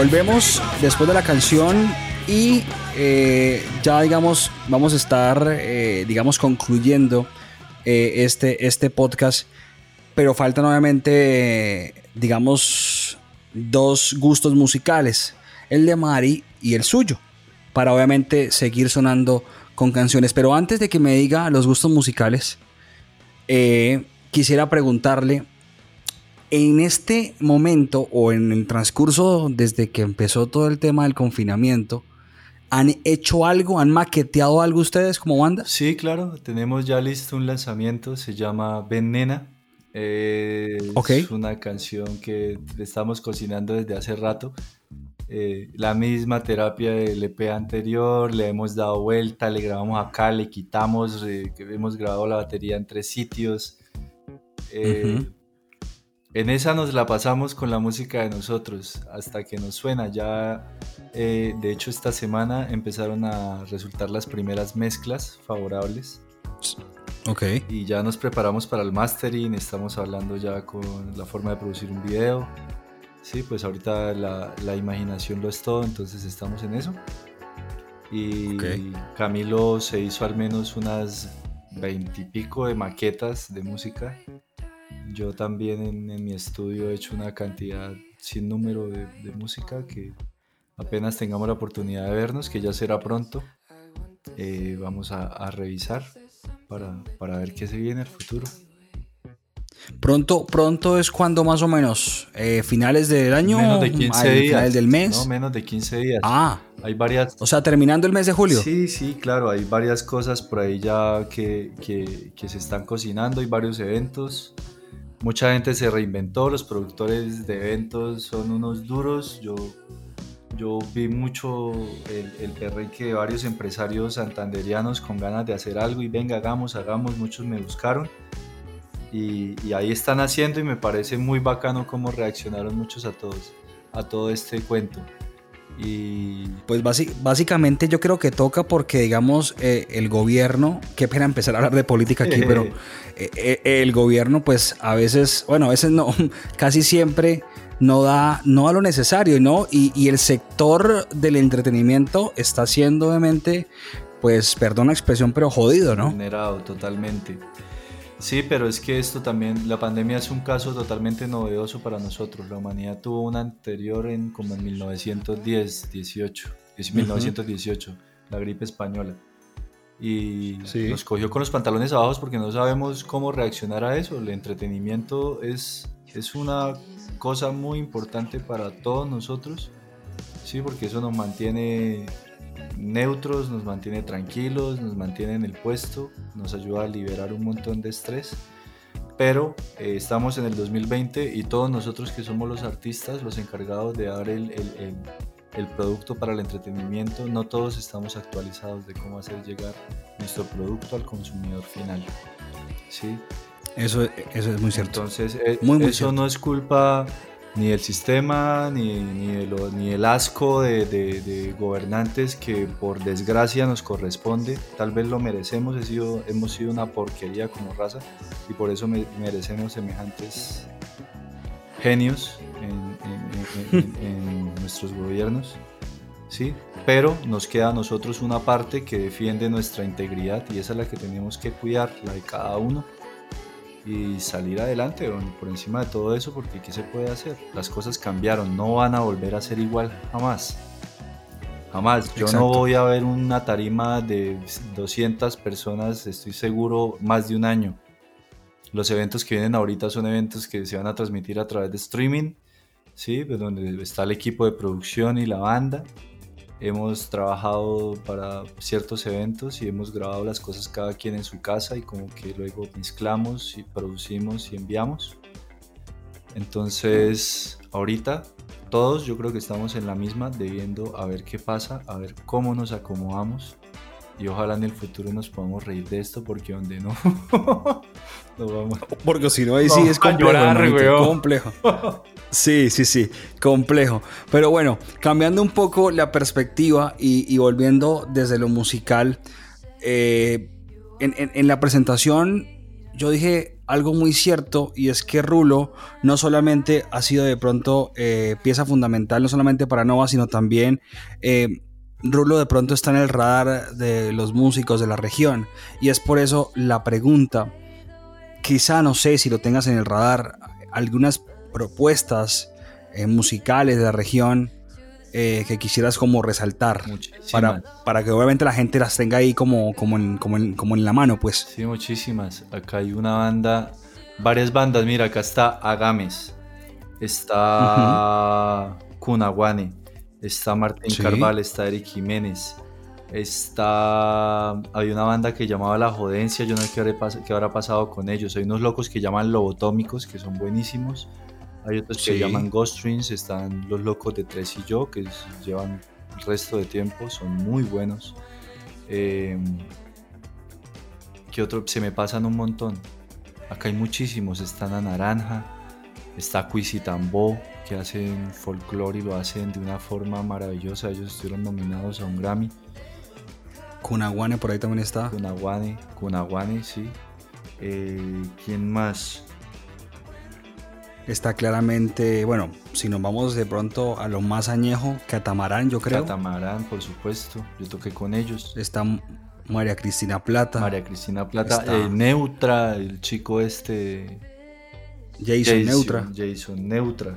volvemos después de la canción y eh, ya digamos vamos a estar eh, digamos concluyendo eh, este, este podcast, pero faltan obviamente digamos dos gustos musicales, el de Mari y el suyo, para obviamente seguir sonando con canciones. Pero antes de que me diga los gustos musicales, quisiera preguntarle en este momento o en el transcurso desde que empezó todo el tema del confinamiento, ¿han hecho algo? ¿Han maqueteado algo ustedes como banda? Sí, claro, tenemos ya listo un lanzamiento, se llama Venena. Eh, Ok. Es una canción que estamos cocinando desde hace rato. Eh, la misma terapia del EP anterior, le hemos dado vuelta, le grabamos acá, le quitamos, eh, hemos grabado la batería en tres sitios. Eh, Ujú. En esa nos la pasamos con la música de nosotros hasta que nos suena. Ya, eh, de hecho, esta semana empezaron a resultar las primeras mezclas favorables Ok. y ya nos preparamos para el mastering. Estamos hablando ya con la forma de producir un video. Sí, pues ahorita la, la imaginación lo es todo, entonces estamos en eso. Y Ok. Camilo se hizo al menos unas veintipico de maquetas de música. Yo también en, en mi estudio he hecho una cantidad sin número de, de música que apenas tengamos la oportunidad de vernos, que ya será pronto, eh, vamos a, a revisar para, para ver qué se viene el futuro. Pronto, pronto es cuando más o menos, eh, finales del año, menos de 15 al días. final del mes. No, menos de 15 días. Ah, Hay varias... o sea, terminando el mes de julio. Sí, sí, claro, hay varias cosas por ahí ya que, que- que se están cocinando, hay varios eventos. Mucha gente se reinventó, los productores de eventos son unos duros. Yo, yo vi mucho el, el perrenque de varios empresarios santanderianos con ganas de hacer algo y venga, hagamos, hagamos. Muchos me buscaron Y, y ahí están haciendo y me parece muy bacano cómo reaccionaron muchos a todos, a todo este cuento. Y Pues básicamente yo creo que toca porque, digamos, eh, el gobierno, qué pena empezar a hablar de política aquí, pero eh, eh, el gobierno, pues a veces, bueno, a veces no, casi siempre no da, no da lo necesario, ¿no? Y, y el sector del entretenimiento está siendo, obviamente, pues, perdón la expresión, pero jodido, ¿no? vulnerado totalmente. Sí, pero es que esto también, la pandemia es un caso totalmente novedoso para nosotros. La humanidad tuvo una anterior en como en 1910, 18, es 1918, la gripe española. Y Sí. nos cogió con los pantalones abajo porque no sabemos cómo reaccionar a eso. El entretenimiento es, es una cosa muy importante para todos nosotros, sí, porque eso nos mantiene neutros, nos mantiene tranquilos, nos mantiene en el puesto, nos ayuda a liberar un montón de estrés. Pero eh, estamos en el 2020 y todos nosotros que somos los artistas, los encargados de dar el, el- el- el producto para el entretenimiento, no todos estamos actualizados de cómo hacer llegar nuestro producto al consumidor final. ¿sí? Eso, eso es muy cierto. Entonces, eh, Muy, muy eso cierto. no es culpa ni del sistema, ni, ni, de lo- ni el asco de, de- de gobernantes que por desgracia nos corresponde. Tal vez lo merecemos, he sido- hemos sido una porquería como raza y por eso me- merecemos semejantes genios en, en- en- en- en nuestros gobiernos. ¿sí? Pero nos queda a nosotros una parte que defiende nuestra integridad y esa es la que tenemos que cuidar, la de cada uno y salir adelante bueno, por encima de todo eso porque ¿qué se puede hacer? Las cosas cambiaron, no van a volver a ser igual jamás. Jamás. Yo Exacto. no voy a ver una tarima de 200 personas, estoy seguro, más de un año. Los eventos que vienen ahorita son eventos que se van a transmitir a través de streaming, ¿sí? Pues donde está el equipo de producción y la banda. Hemos trabajado para ciertos eventos y hemos grabado las cosas cada quien en su casa y como que luego mezclamos y producimos y enviamos. Entonces, ahorita todos yo creo que estamos en la misma, debiendo a ver qué pasa, a ver cómo nos acomodamos y ojalá en el futuro nos podamos reír de esto porque donde no, no vamos. Porque si no, ahí sí es complejo. llorar, hermanito, weón. complejo. Sí, sí, sí, complejo. Pero bueno, cambiando un poco la perspectiva y, y volviendo desde lo musical, eh, en, en- en la presentación yo dije algo muy cierto y es que Rulo no solamente ha sido de pronto eh, pieza fundamental, no solamente para Nova, sino también... eh, Rulo de pronto está en el radar de los músicos de la región y es por eso la pregunta quizá no sé si lo tengas en el radar, algunas propuestas eh, musicales de la región eh, que quisieras como resaltar para, para que obviamente la gente las tenga ahí como, como, en, como, en, como en la mano, pues. Sí, muchísimas. Acá hay una banda, varias bandas. Mira, acá está Agames, está Cunaguane, está Martín Sí. Carval, está Eric Jiménez, está... Hay una banda que llamaba La Jodencia, yo no sé qué habrá, qué habrá pasado con ellos. Hay unos locos que llaman Lobotómicos, que son buenísimos. Hay otros que llaman Ghost Strings, están los locos de Tres y yo, que llevan el resto de tiempo, son muy buenos. Eh, ¿Qué otro? Se me pasan un montón. Acá hay muchísimos. Está la Naranja, está Cuisitambó, que hacen folclore y lo hacen de una forma maravillosa. Ellos estuvieron nominados a un Grammy. Cunaguane por ahí también está. Cunaguane, Cunaguane, sí. Eh, ¿Quién más? Está claramente, bueno, si nos vamos de pronto a lo más añejo, Catamarán, yo creo. Catamarán, por supuesto. Yo toqué con ellos. Está María Cristina Plata. María Cristina Plata, Está- eh, Neutra, el chico este. Jason Neutra. Jason Neutra.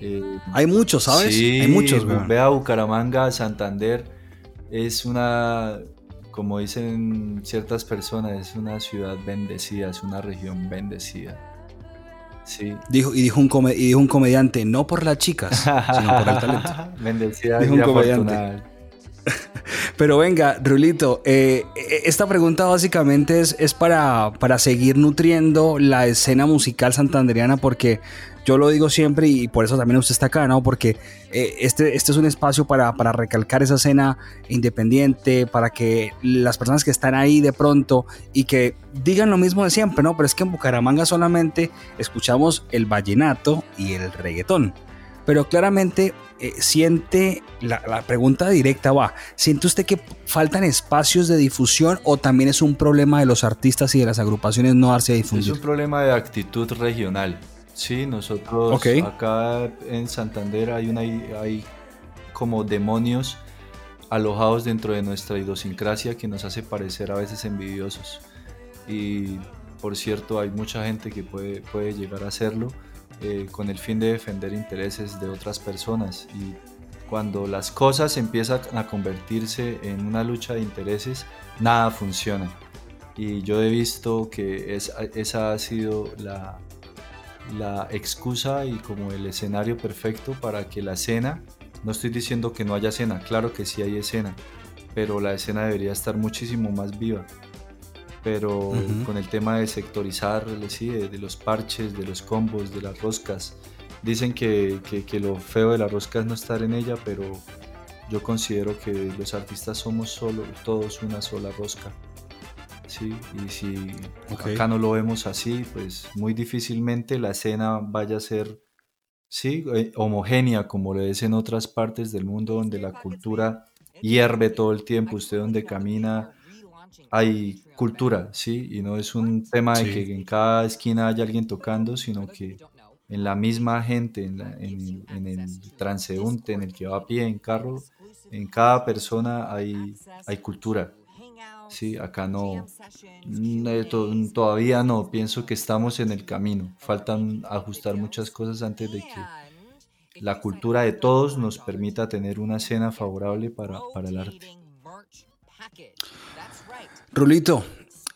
Eh, Hay muchos, ¿sabes? Sí, Hay muchos, weón. Ve a Bucaramanga, Santander. Es una, como dicen ciertas personas, es una ciudad bendecida, es una región bendecida. Sí. Dijo, y, dijo un come- y dijo un comediante, no por las chicas, sino por el talento. bendecida Dijo y un comediante. Pero venga, Rulito, eh, eh, esta pregunta básicamente es, es para, para seguir nutriendo la escena musical santandereana porque yo lo digo siempre y por eso también usted está acá, ¿no? Porque eh, este, este es un espacio para, para recalcar esa escena independiente, para que las personas que están ahí de pronto y que digan lo mismo de siempre, ¿no? Pero es que en Bucaramanga solamente escuchamos el vallenato y el reggaetón. Pero claramente eh, siente, la, la pregunta directa va, ¿siente usted que faltan espacios de difusión o también es un problema de los artistas y de las agrupaciones no darse a Es difundir? un problema de actitud regional. Sí, nosotros acá en Santander hay, una, hay como demonios alojados dentro de nuestra idiosincrasia que nos hace parecer a veces envidiosos. Y por cierto, hay mucha gente que puede, puede llegar a hacerlo eh, con el fin de defender intereses de otras personas. Y cuando las cosas empiezan a convertirse en una lucha de intereses, nada funciona. Y yo he visto que es- esa ha sido la, la excusa y como el escenario perfecto para que la escena, no estoy diciendo que no haya escena, claro que sí hay escena, pero la escena debería estar muchísimo más viva. Pero Ujú. con el tema de sectorizar, sí, de, de los parches, de los combos, de las roscas, dicen que, que- que lo feo de la rosca es no estar en ella, pero yo considero que los artistas somos solo, todos una sola rosca. Sí, y si Ok. acá no lo vemos así, pues muy difícilmente la escena vaya a ser sí, eh, homogénea como lo es en otras partes del mundo donde la cultura hierve todo el tiempo. Usted donde camina hay cultura, sí, y no es un tema de Sí. que en cada esquina haya alguien tocando, sino que en la misma gente, en, la- en- en el transeúnte, en el que va a pie, en carro, en cada persona hay, hay cultura. Sí, acá no, to- todavía no, pienso que estamos en el camino. Faltan ajustar muchas cosas antes de que la cultura de todos nos permita tener una escena favorable para, para el arte. Rulito,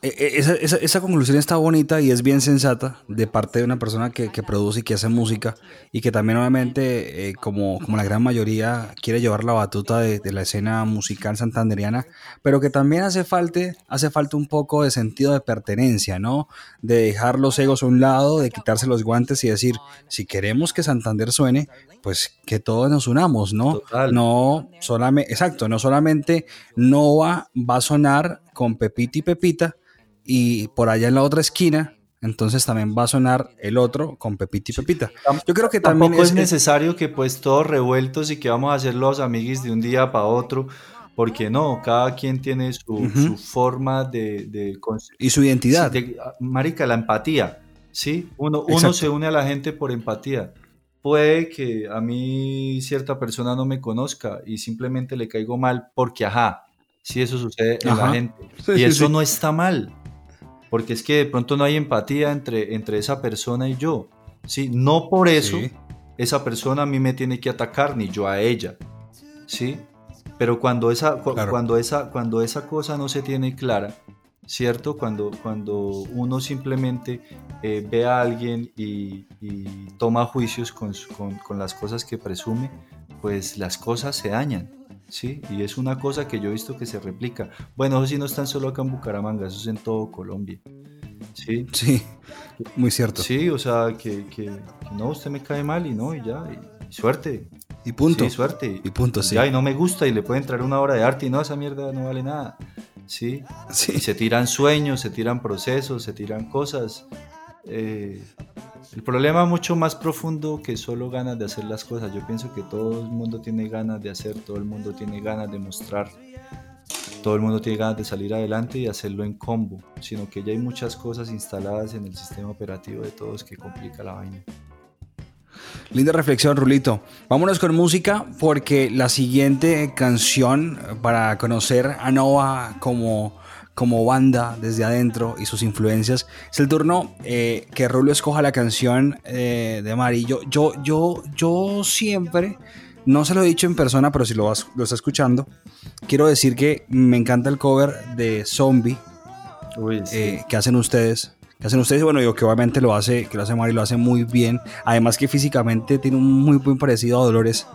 e- e- esa, esa- esa conclusión está bonita y es bien sensata de parte de una persona que, que produce y que hace música y que también obviamente, eh, como, como la gran mayoría, quiere llevar la batuta de, de la escena musical santanderiana, pero que también hace falta, hace falta un poco de sentido de pertenencia, ¿no? De dejar los egos a un lado, de quitarse los guantes y decir, si queremos que Santander suene, pues que todos nos unamos, ¿no? Total. No solamente, exacto, no solamente Nova va a sonar con Pepita y Pepita y por allá en la otra esquina, entonces también va a sonar el otro con Pepita y Pepita. Yo creo que también Tampoco es, es, necesario que pues todos revueltos y que vamos a hacer los amiguis de un día para otro, porque no, cada quien tiene su, forma de, y su identidad. De- marica, la empatía, ¿sí? Uno, uno se une a la gente por empatía. Puede que a mí cierta persona no me conozca y simplemente le caigo mal porque, ajá, sí, eso sucede en la gente. Sí, y sí, eso sí. no está mal, porque es que de pronto no hay empatía entre, entre esa persona y yo, ¿sí? No por eso esa persona a mí me tiene que atacar, ni yo a ella, ¿sí? Pero cuando esa, Claro. cuando esa, cuando esa cosa no se tiene clara, ¿cierto? Cuando, cuando uno simplemente eh, ve a alguien y, y toma juicios con, con- con las cosas que presume, pues las cosas se dañan, ¿sí? Y es una cosa que yo he visto que se replica. Bueno, eso sí no están solo acá en Bucaramanga, eso es en todo Colombia, ¿sí? Sí, muy cierto. Sí, o sea, que, que- que no, usted me cae mal y no, y ya, y, y suerte. Y punto. Sí, suerte. Y punto, sí. Ya, y no me gusta y le puede entrar una obra de arte y no, esa mierda no vale nada. Sí. Sí. Y se tiran sueños, se tiran procesos, se tiran cosas. Eh, el problema mucho más profundo que solo ganas de hacer las cosas. Yo pienso que todo el mundo tiene ganas de hacer, todo el mundo tiene ganas de mostrar, todo el mundo tiene ganas de salir adelante y hacerlo en combo, sino que ya hay muchas cosas instaladas en el sistema operativo de todos que complica la vaina. Linda reflexión, Rulito. Vámonos con música porque la siguiente canción para conocer a Nova como, como banda desde adentro y sus influencias es el turno eh, que Rulo escoja la canción eh, de Mari. Yo, yo, yo, yo siempre, no se lo he dicho en persona, pero si lo, vas- lo está escuchando, quiero decir que me encanta el cover de Zombie Uy, sí. eh, que hacen ustedes. Que hacen ustedes, bueno, yo que obviamente lo hace, que lo hace Mari, lo hace muy bien. Además que físicamente tiene un muy buen parecido a Dolores.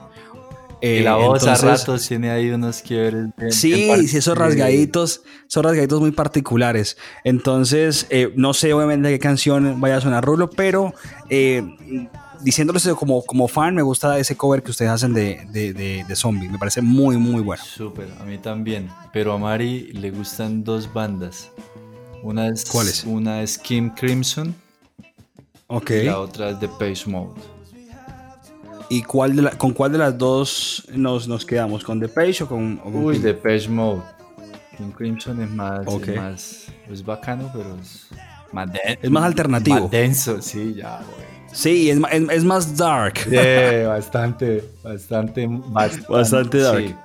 Y Eh, la voz a ratos tiene ahí unos quiebres. bien- Sí, bien sí, esos rasgaditos, esos rasgaditos muy particulares. Entonces, eh, no sé obviamente qué canción vaya a sonar Rulo, pero eh, diciéndoles como, como fan, me gusta ese cover que ustedes hacen de, de, de, de Zombie. Me parece muy, muy bueno. Súper, a mí también. Pero a Mari le gustan dos bandas. Una es, ¿Cuáles? Una es Kim Crimson Ok. y la otra es The Page Mode. ¿Y cuál de la- con cuál de las dos nos, nos quedamos? ¿Con The Page o con, o con Uy? The Page Mode. Kim Crimson es más, es más es bacano, pero es más, Es más alternativo. Más denso, sí, ya, güey. Sí, es, es, es más dark. Sí, bastante, bastante, bastante, Bastante dark. sí.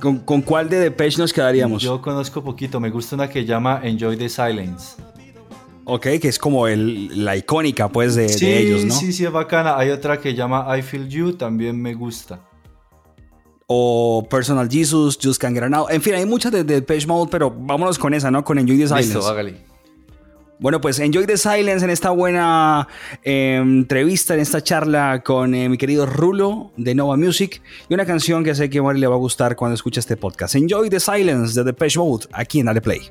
¿Con, con cuál de The Page nos quedaríamos? Yo conozco poquito, me gusta una que llama Enjoy the Silence. Ok, que es como el, la icónica, pues, de, sí, de ellos, ¿no? sí, sí, es bacana. Hay otra que llama I Feel You, también me gusta. O Personal Jesus, Just Can't Get Now. En fin, hay muchas de The Page Mode, pero vámonos con esa, ¿no? Con Enjoy the Silence. Listo, hágale. Bueno, pues Enjoy the Silence en esta buena eh, entrevista, en esta charla con eh, mi querido Rulo de Nova Music y una canción que sé que a Mari le va a gustar cuando escuche este podcast. Enjoy the Silence de The Page Mode, aquí en Dale Play.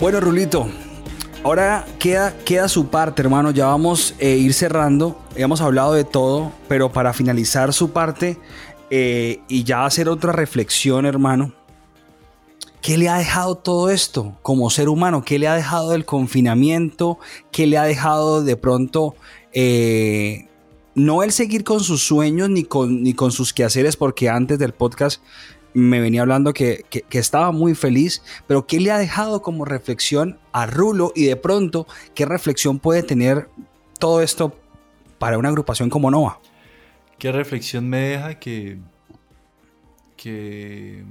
Bueno, Rulito, ahora queda, queda su parte, hermano. Ya vamos a ir cerrando. Hemos hablado de todo, pero para finalizar su parte eh, y ya hacer otra reflexión, hermano. ¿Qué le ha dejado todo esto como ser humano? ¿Qué le ha dejado el confinamiento? ¿Qué le ha dejado de pronto eh, no el seguir con sus sueños ni con, ni con sus quehaceres? Porque antes del podcast me venía hablando que, que, que, estaba muy feliz, pero ¿qué le ha dejado como reflexión a Rulo? Y de pronto, ¿qué reflexión puede tener todo esto para una agrupación como Nova? ¿Qué reflexión me deja que... que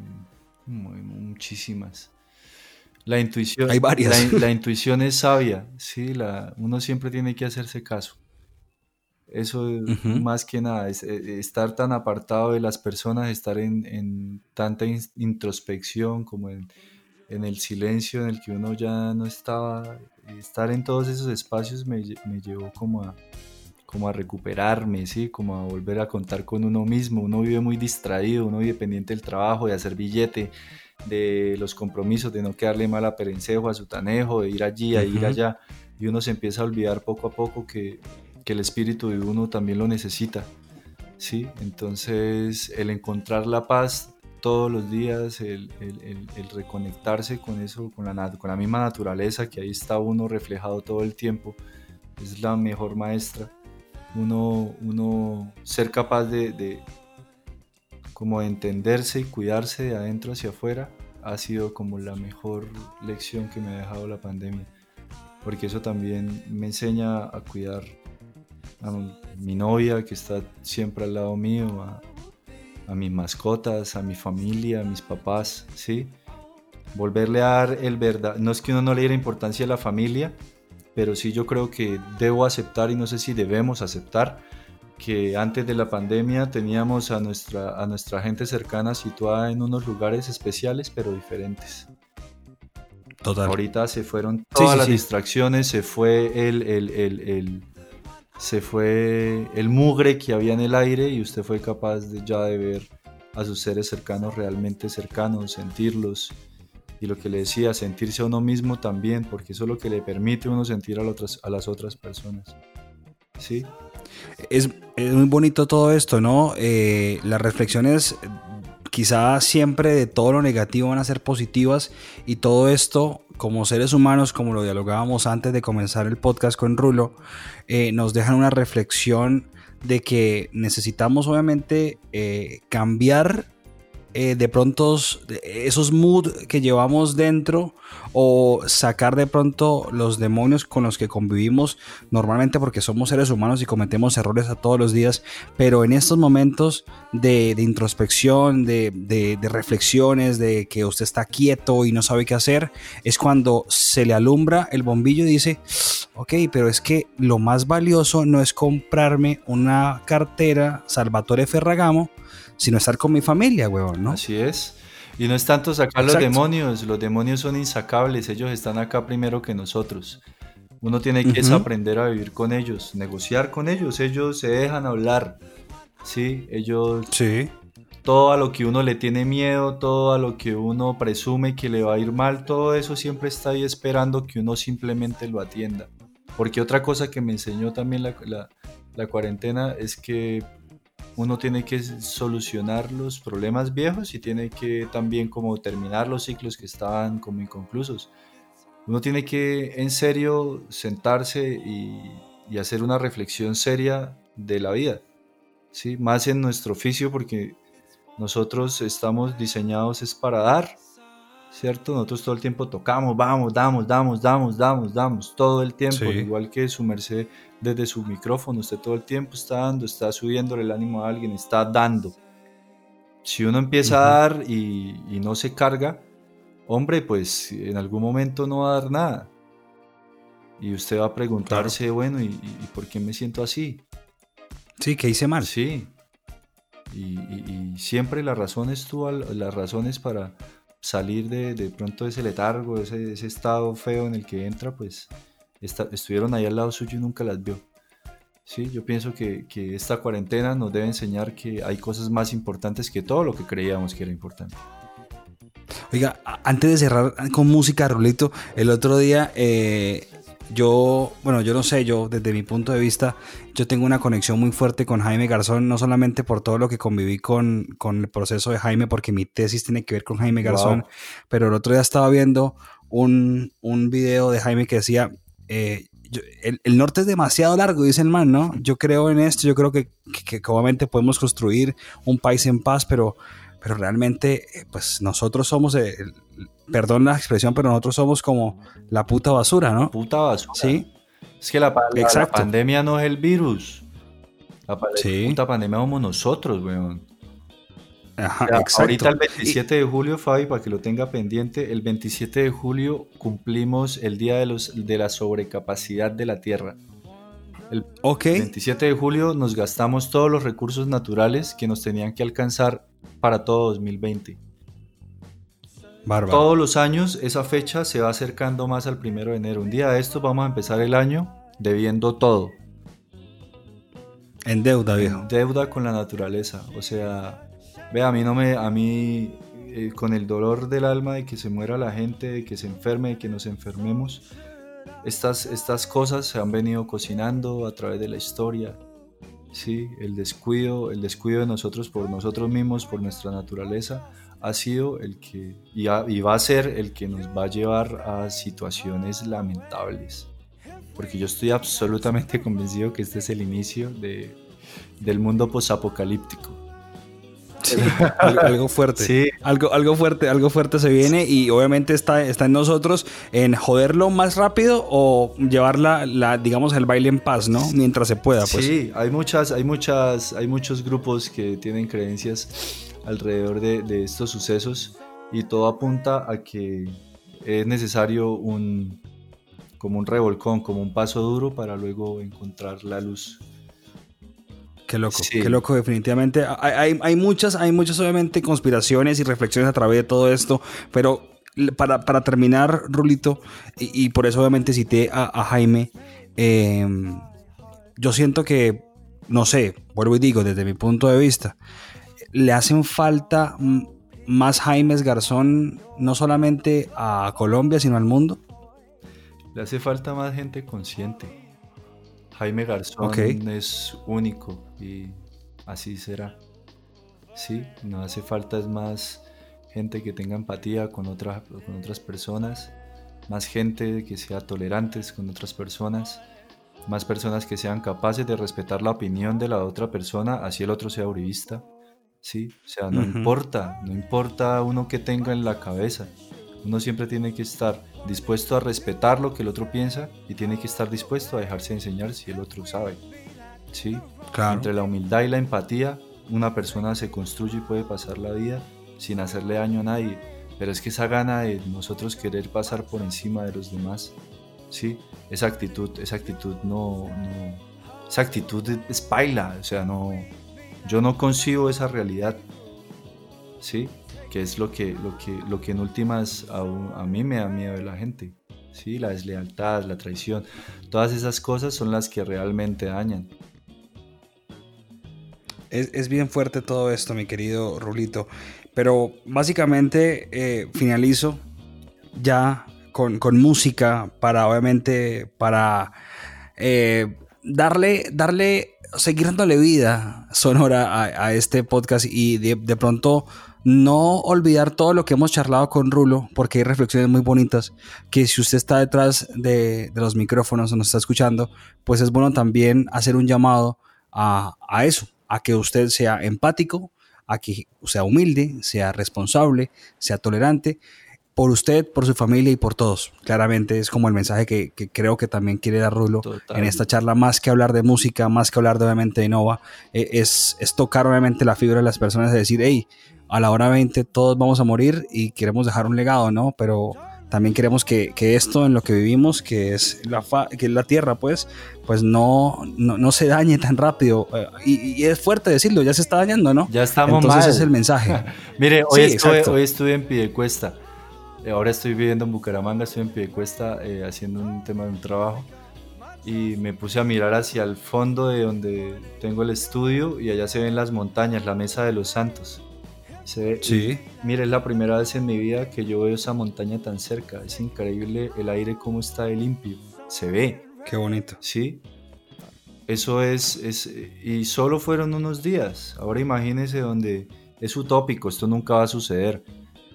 muchísimas. La intuición, Hay varias. La, la intuición es sabia, ¿sí? La, uno siempre tiene que hacerse caso. Eso uh -huh. más que nada, es, es, estar tan apartado de las personas, estar en, en tanta in, introspección como en, en, el silencio en el que uno ya no estaba, estar en todos esos espacios me, me llevó como a, como a recuperarme, ¿sí? como a volver a contar con uno mismo. Uno vive muy distraído, uno vive pendiente del trabajo, de hacer billete, de los compromisos, de no quedarle mal a Perencejo, a Sutanejo, de ir allí, a uh -huh. ir allá. Y uno se empieza a olvidar poco a poco que, que el espíritu de uno también lo necesita. ¿sí? Entonces, el encontrar la paz todos los días, el, el, el, el reconectarse con eso, con la, con la misma naturaleza, que ahí está uno reflejado todo el tiempo, es la mejor maestra uno, uno ser capaz de, de, como de entenderse y cuidarse de adentro hacia afuera ha sido como la mejor lección que me ha dejado la pandemia porque eso también me enseña a cuidar a mi novia que está siempre al lado mío a, a mis mascotas a mi familia a mis papás sí volverle a dar el verdad no es que uno no le diera importancia a la familia pero sí yo creo que debo aceptar y no sé si debemos aceptar que antes de la pandemia teníamos a nuestra, a nuestra gente cercana situada en unos lugares especiales pero diferentes. Total. Ahorita se fueron todas sí, sí, las sí. distracciones, se fue el, el, el, el, se fue el mugre que había en el aire y usted fue capaz de, ya de ver a sus seres cercanos realmente cercanos, sentirlos, y lo que le decía, sentirse a uno mismo también, porque eso es lo que le permite a uno sentir a, las otras personas. ¿Sí? Es, es, muy bonito todo esto, ¿no? Eh, las reflexiones quizá siempre de todo lo negativo van a ser positivas y todo esto como seres humanos, como lo dialogábamos antes de comenzar el podcast con Rulo, eh, nos dejan una reflexión de que necesitamos obviamente eh, cambiar eh, de pronto esos mood que llevamos dentro o sacar de pronto los demonios con los que convivimos normalmente porque somos seres humanos y cometemos errores a todos los días, pero en estos momentos de, introspección, de, de, de, reflexiones, de que usted está quieto y no sabe qué hacer, es cuando se le alumbra el bombillo y dice, ok, pero es que lo más valioso no es comprarme una cartera Salvatore Ferragamo, sino estar con mi familia, huevón, ¿no? Así es. Y no es tanto sacar Exacto. los demonios, los demonios son insacables, ellos están acá primero que nosotros. Uno tiene que uh -huh. aprender a vivir con ellos, negociar con ellos, ellos se dejan hablar, ¿sí? Ellos... Sí. Todo a lo que uno le tiene miedo, todo a lo que uno presume que le va a ir mal, todo eso siempre está ahí esperando que uno simplemente lo atienda. Porque otra cosa que me enseñó también la, la, la cuarentena es que uno tiene que solucionar los problemas viejos y tiene que también como terminar los ciclos que estaban como inconclusos. Uno tiene que en serio sentarse y, hacer una reflexión seria de la vida, ¿sí? más en nuestro oficio porque nosotros estamos diseñados es para dar, ¿cierto? Nosotros todo el tiempo tocamos, vamos, damos, damos, damos, damos, damos, todo el tiempo, sí. igual que su merced desde su micrófono, usted todo el tiempo está dando, está subiéndole el ánimo a alguien, está dando. Si uno empieza uh -huh. a dar y, y, no se carga, hombre, pues en algún momento no va a dar nada. Y usted va a preguntarse, claro. bueno, ¿y, ¿y, por qué me siento así? Sí, que hice mal. Sí. Y, y siempre las razones, tú, las razones para salir de, de pronto de ese letargo, ese, ese estado feo en el que entra, pues Está, estuvieron ahí al lado suyo y nunca las vio. Sí, yo pienso que, que, esta cuarentena nos debe enseñar que hay cosas más importantes que todo lo que creíamos que era importante. Oiga, antes de cerrar con música, Rulito, el otro día eh, yo, bueno, yo no sé, yo desde mi punto de vista, yo tengo una conexión muy fuerte con Jaime Garzón, no solamente por todo lo que conviví con, con el proceso de Jaime, porque mi tesis tiene que ver con Jaime Garzón, Wow. pero el otro día estaba viendo un, un video de Jaime que decía, eh, yo- el, el norte es demasiado largo, dice el man, ¿no? Yo creo en esto, yo creo que, que, que obviamente podemos construir un país en paz, pero, pero realmente, eh, pues nosotros somos, el- perdón la expresión, pero nosotros somos como la puta basura, ¿no? Puta basura. Sí, Es que la, pandemia no es el virus. La Sí. puta pandemia somos nosotros, weón. ajá, O sea, exacto. Ahorita el 27 de julio, Fabi, para que lo tenga pendiente, el 27 de julio cumplimos el día de, los, de la sobrecapacidad de la Tierra. El ok, 27 de julio nos gastamos todos los recursos naturales que nos tenían que alcanzar para todo 2020. Bárbaro. Todos los años esa fecha se va acercando más al primero de enero. Un día de estos vamos a empezar el año debiendo todo. En deuda, viejo. en deuda con la naturaleza. O sea, ve, a mí no me, a mí eh, con el dolor del alma de que se muera la gente, de que se enferme, de que nos enfermemos, estas, estas cosas se han venido cocinando a través de la historia. Sí, el descuido, el descuido de nosotros por nosotros mismos, por nuestra naturaleza, ha sido el que, y, y va a ser el que nos va a llevar a situaciones lamentables. Porque yo estoy absolutamente convencido que este es el inicio de, del mundo posapocalíptico. Sí, algo, algo fuerte. Sí. Algo, algo fuerte, algo fuerte se viene y obviamente está, está en nosotros en joderlo más rápido o llevar la, la, digamos, el baile en paz, ¿no? Mientras se pueda, pues. Sí, hay muchas, hay muchas, hay muchos grupos que tienen creencias alrededor de, de estos sucesos y todo apunta a que es necesario un como un revolcón, como un paso duro para luego encontrar la luz. Qué loco, Sí. qué loco, definitivamente. Hay, hay, hay muchas, hay muchas obviamente conspiraciones y reflexiones a través de todo esto, pero para, para terminar, Rulito, y, y por eso obviamente cité a, a Jaime, eh, yo siento que, no sé, vuelvo y digo, desde mi punto de vista, le hacen falta más Jaimes Garzón, no solamente a Colombia, sino al mundo. Le hace falta más gente consciente. Jaime Garzón es único y así será. Sí, no hace falta es más gente que tenga empatía con, otras con otras personas, más gente que sea tolerantes con otras personas, más personas que sean capaces de respetar la opinión de la otra persona, así el otro sea uribista. Sí, o sea, no importa, no importa uno que tenga en la cabeza. Uno siempre tiene que estar dispuesto a respetar lo que el otro piensa y tiene que estar dispuesto a dejarse enseñar si el otro sabe. ¿Sí? Claro. Entre la humildad y la empatía, una persona se construye y puede pasar la vida sin hacerle daño a nadie. Pero es que esa gana de nosotros querer pasar por encima de los demás, ¿sí? Esa actitud, esa actitud no, no esa actitud es paila, o sea, no, yo no concibo esa realidad, ¿sí? Que es lo que, lo que, lo que en últimas a, mí me da miedo de la gente, ¿sí? La deslealtad, la traición, todas esas cosas son las que realmente dañan. Es, es bien fuerte todo esto, mi querido Rulito. Pero básicamente eh, finalizo ya con, con música para, obviamente, para eh, darle, darle, seguir dándole vida sonora a, a este podcast y de, de pronto no olvidar todo lo que hemos charlado con Rulo, porque hay reflexiones muy bonitas, que si usted está detrás de, de los micrófonos o nos está escuchando, pues es bueno también hacer un llamado a, a eso, a que usted sea empático, a que sea humilde, sea responsable, sea tolerante, por usted, por su familia y por todos. Claramente es como el mensaje que, que creo que también quiere dar Rulo Total. en esta charla, más que hablar de música, más que hablar de obviamente de Nova, eh, es, es tocar obviamente la fibra de las personas y decir, hey, a la hora 20 todos vamos a morir y queremos dejar un legado, ¿no? Pero también queremos que, que esto en lo que vivimos, que es la, fa- que es la tierra, pues, pues no, no, no se dañe tan rápido. Eh, y, y es fuerte decirlo, ya se está dañando, ¿no? Ya estamos Entonces mal. ese es el mensaje. Mire, hoy, Sí, estuve, hoy estuve en Piedecuesta. Ahora estoy viviendo en Bucaramanga, estoy en Piedecuesta eh, haciendo un tema de un trabajo. Y me puse a mirar hacia el fondo de donde tengo el estudio y allá se ven las montañas, la Mesa de los Santos. Se ve, Sí. Mire, es la primera vez en mi vida que yo veo esa montaña tan cerca. Es increíble el aire cómo está de limpio. Se ve, Qué bonito. ¿sí? Eso es, es, y solo fueron unos días. Ahora imagínese donde, es utópico, esto nunca va a suceder,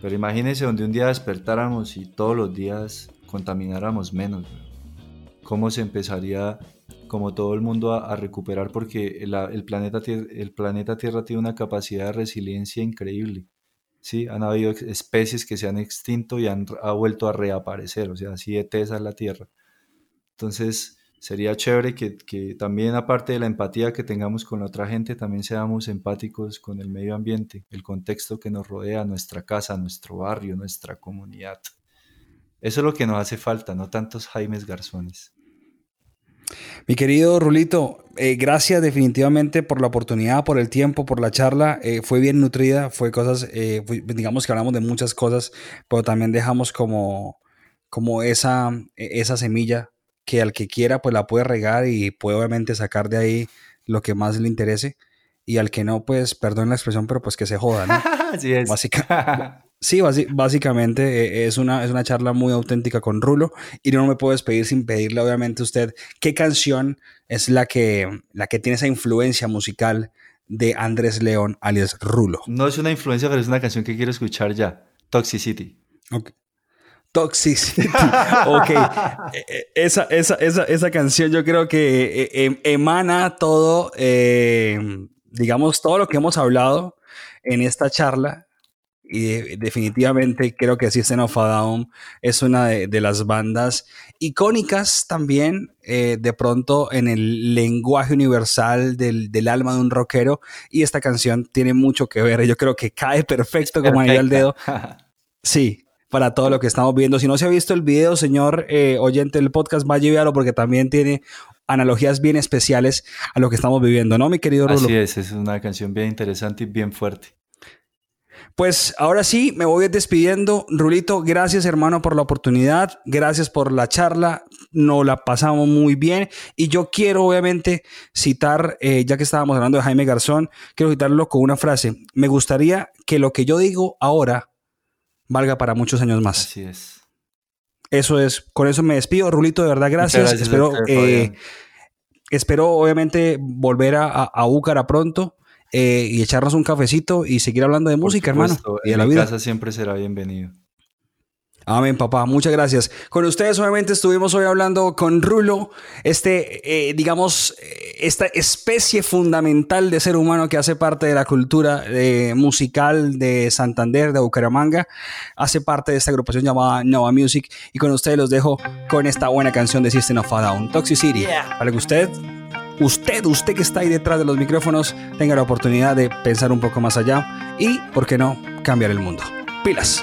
pero imagínese donde un día despertáramos y todos los días contamináramos menos. ¿Cómo se empezaría, como todo el mundo, a, recuperar? Porque el, planeta, el planeta Tierra tiene una capacidad de resiliencia increíble. Sí, han habido especies que se han extinto y han ha vuelto a reaparecer, o sea, así de tesa es la Tierra. Entonces, sería chévere que, que también, aparte de la empatía que tengamos con la otra gente, también seamos empáticos con el medio ambiente, el contexto que nos rodea, nuestra casa, nuestro barrio, nuestra comunidad. Eso es lo que nos hace falta, no tantos Jaimes Garzones. Mi querido Rulito, eh, gracias definitivamente por la oportunidad, por el tiempo, por la charla. Eh, fue bien nutrida, fue cosas, eh, digamos que hablamos de muchas cosas, pero también dejamos como, como esa, e- esa semilla que al que quiera pues la puede regar y puede obviamente sacar de ahí lo que más le interese. Y al que no, pues, perdón la expresión, pero pues que se joda, ¿no? Así es. Básica- Sí, básicamente eh, es una, es una charla muy auténtica con Rulo y no me puedo despedir sin pedirle obviamente a usted qué canción es la que, la que tiene esa influencia musical de Andrés León alias Rulo. No es una influencia, pero es una canción que quiero escuchar ya. Toxicity. Ok. Toxicity. ok. Eh, eh, Esa, esa, esa, esa canción yo creo que eh, em- emana todo, eh, digamos, todo lo que hemos hablado en esta charla. Y definitivamente creo que System of a Down es una de, de las bandas icónicas también, eh, de pronto en el lenguaje universal del, del alma de un rockero. Y esta canción tiene mucho que ver. Yo creo que cae perfecto como anillo al dedo. Sí, para todo lo que estamos viendo. Si no se ha visto el video, señor eh, oyente del podcast, vaya y véalo porque también tiene analogías bien especiales a lo que estamos viviendo, ¿no, mi querido Rulo? Así es, es una canción bien interesante y bien fuerte. Pues ahora sí, me voy despidiendo. Rulito, gracias hermano por la oportunidad, gracias por la charla, nos la pasamos muy bien y yo quiero obviamente citar, eh, ya que estábamos hablando de Jaime Garzón, quiero citarlo con una frase. Me gustaría que lo que yo digo ahora valga para muchos años más. Así es. Eso es, con eso me despido. Rulito, de verdad, gracias. gracias espero, eh, espero, obviamente, volver a, a, a Búcara pronto eh, y echarnos un cafecito y seguir hablando de Por música, supuesto, hermano. Y de en la mi vida. casa siempre será bienvenido. Amén, papá. Muchas gracias. Con ustedes, obviamente, estuvimos hoy hablando con Rulo, este, eh, digamos, eh, esta especie fundamental de ser humano que hace parte de la cultura eh, musical de Santander, de Bucaramanga, hace parte de esta agrupación llamada Nova Music. Y con ustedes los dejo con esta buena canción de System of a Down, Toxicity, para que usted, usted, usted que está ahí detrás de los micrófonos, tenga la oportunidad de pensar un poco más allá y, ¿por qué no?, cambiar el mundo. Pilas.